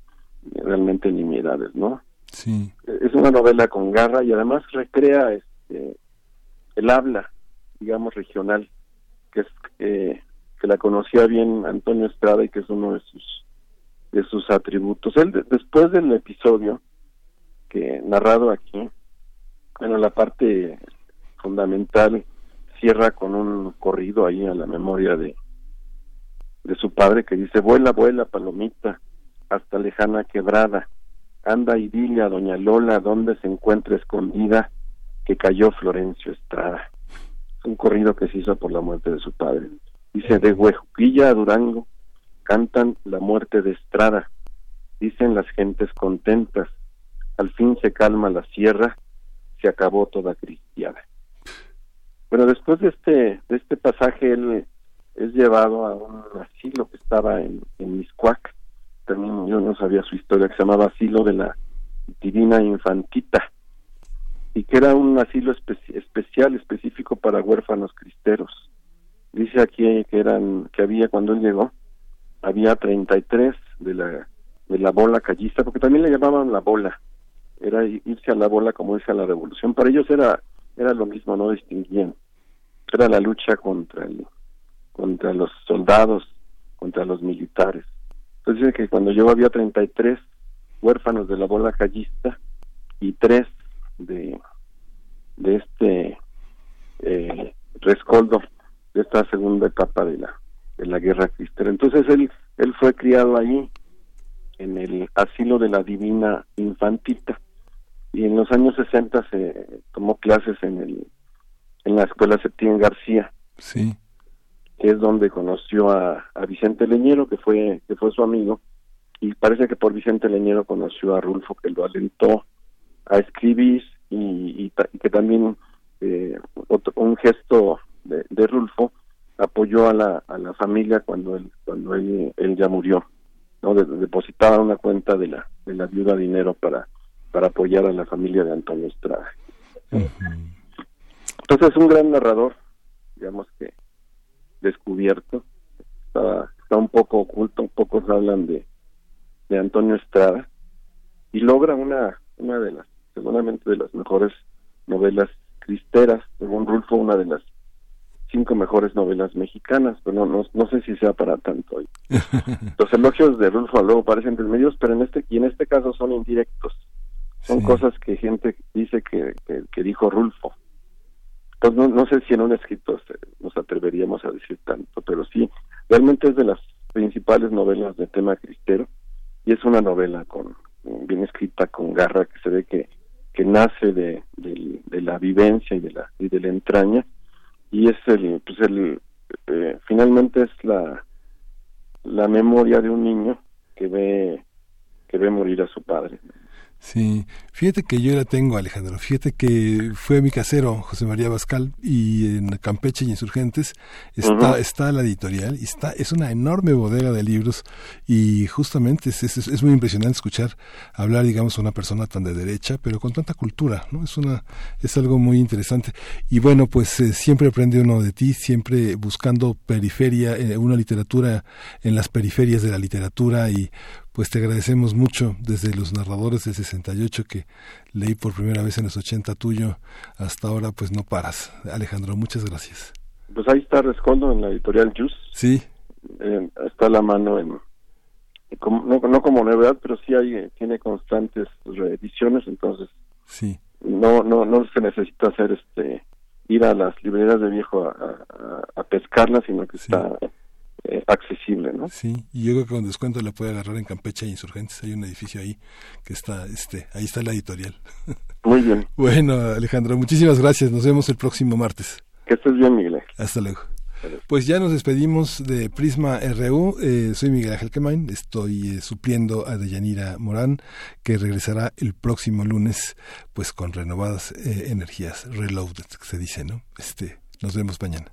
realmente nimiedades, ¿no? Sí. es una novela con garra y además recrea este el habla digamos regional que es eh, que la conocía bien Antonio Estrada y que es uno de sus de sus atributos él de- después del episodio que narrado aquí bueno la parte fundamental cierra con un corrido ahí a la memoria de de su padre que dice vuela vuela palomita hasta lejana quebrada anda y dile doña Lola dónde se encuentra escondida que cayó Florencio Estrada. Es un corrido que se hizo por la muerte de su padre. Dice, de Huejuquilla a Durango cantan la muerte de Estrada. Dicen las gentes contentas, al fin se calma la sierra, se acabó toda cristiada. Bueno, después de este, de este pasaje, él es llevado a un asilo que estaba en, en Miscuac, también yo no sabía su historia, que se llamaba Asilo de la Divina Infantita, y que era un asilo espe- especial, específico para huérfanos cristeros. Dice aquí que eran, que había cuando él llegó, había 33 de la, de la bola callista, porque también le llamaban la bola, era irse a la bola como irse a la revolución. Para ellos era, era lo mismo, no distinguían. Era la lucha contra el, contra los soldados, contra los militares. Entonces dice que cuando llegó había 33 huérfanos de la bola callista y tres de, de este eh, rescoldo de esta segunda etapa de la de la guerra cristera. Entonces él él fue criado allí en el asilo de la Divina Infantita y en los años 60 se tomó clases en el en la escuela Septién García Sí. Que es donde conoció a, a Vicente Leñero, que fue, que fue su amigo, y parece que por Vicente Leñero conoció a Rulfo, que lo alentó a escribir, y, y ta- y que también eh, otro- un gesto de, de Rulfo apoyó a la, a la familia cuando él, cuando él, él ya murió, ¿no? De- depositaba una cuenta de la, de la viuda dinero para, para apoyar a la familia de Antonio Estrada. Entonces es un gran narrador, digamos que descubierto, está, está un poco oculto, pocos hablan de, de Antonio Estrada, y logra una, una de las, seguramente de las mejores novelas cristeras, según Rulfo, una de las cinco mejores novelas mexicanas, pero no, no, no sé si sea para tanto hoy. Los elogios de Rulfo luego parecen desmedidos, pero en este, y en este caso son indirectos. Son cosas que gente dice que, que, que dijo Rulfo. Pues no, no sé si en un escrito nos atreveríamos a decir tanto, pero sí, realmente es de las principales novelas de tema cristero y es una novela con bien escrita, con garra, que se ve que, que nace de, de la vivencia y de la, y de la entraña y es el, pues el, eh, finalmente es la, la memoria de un niño que ve, que ve morir a su padre. Sí, fíjate que yo la tengo, Alejandro. Fíjate que fue mi casero, José María Bascal, y en Campeche y Insurgentes está, está la editorial, y está, es una enorme bodega de libros, y justamente es, es, es muy impresionante escuchar hablar, digamos, a una persona tan de derecha, pero con tanta cultura, ¿no? Es una, es algo muy interesante. Y bueno, pues eh, siempre aprende uno de ti, siempre buscando periferia, eh, una literatura en las periferias de la literatura y pues te agradecemos mucho desde los narradores del 68 que leí por primera vez en los 80 tuyo hasta ahora pues no paras. Alejandro, muchas gracias. Pues ahí está Rescoldo en la editorial Jus. Sí. Eh, está a la mano en como- no, no como novedad, pero sí hay, eh, tiene constantes reediciones, entonces Sí. no no no se necesita hacer este ir a las librerías de viejo a, a, a pescarla, sino que está eh, accesible, ¿no? Sí, y yo creo que con descuento la puede agarrar en Campeche e Insurgentes. Hay un edificio ahí que está, este, ahí está la editorial. Muy bien. Bueno, Alejandro, muchísimas gracias. Nos vemos el próximo martes. Que estés bien, Miguel. Hasta luego. Pues ya nos despedimos de Prisma RU. Eh, soy Miguel Ángel Quemain. Estoy eh, supliendo a Deyanira Morán, que regresará el próximo lunes, pues con renovadas eh, energías, reloaded, se dice, ¿no? Este, nos vemos mañana.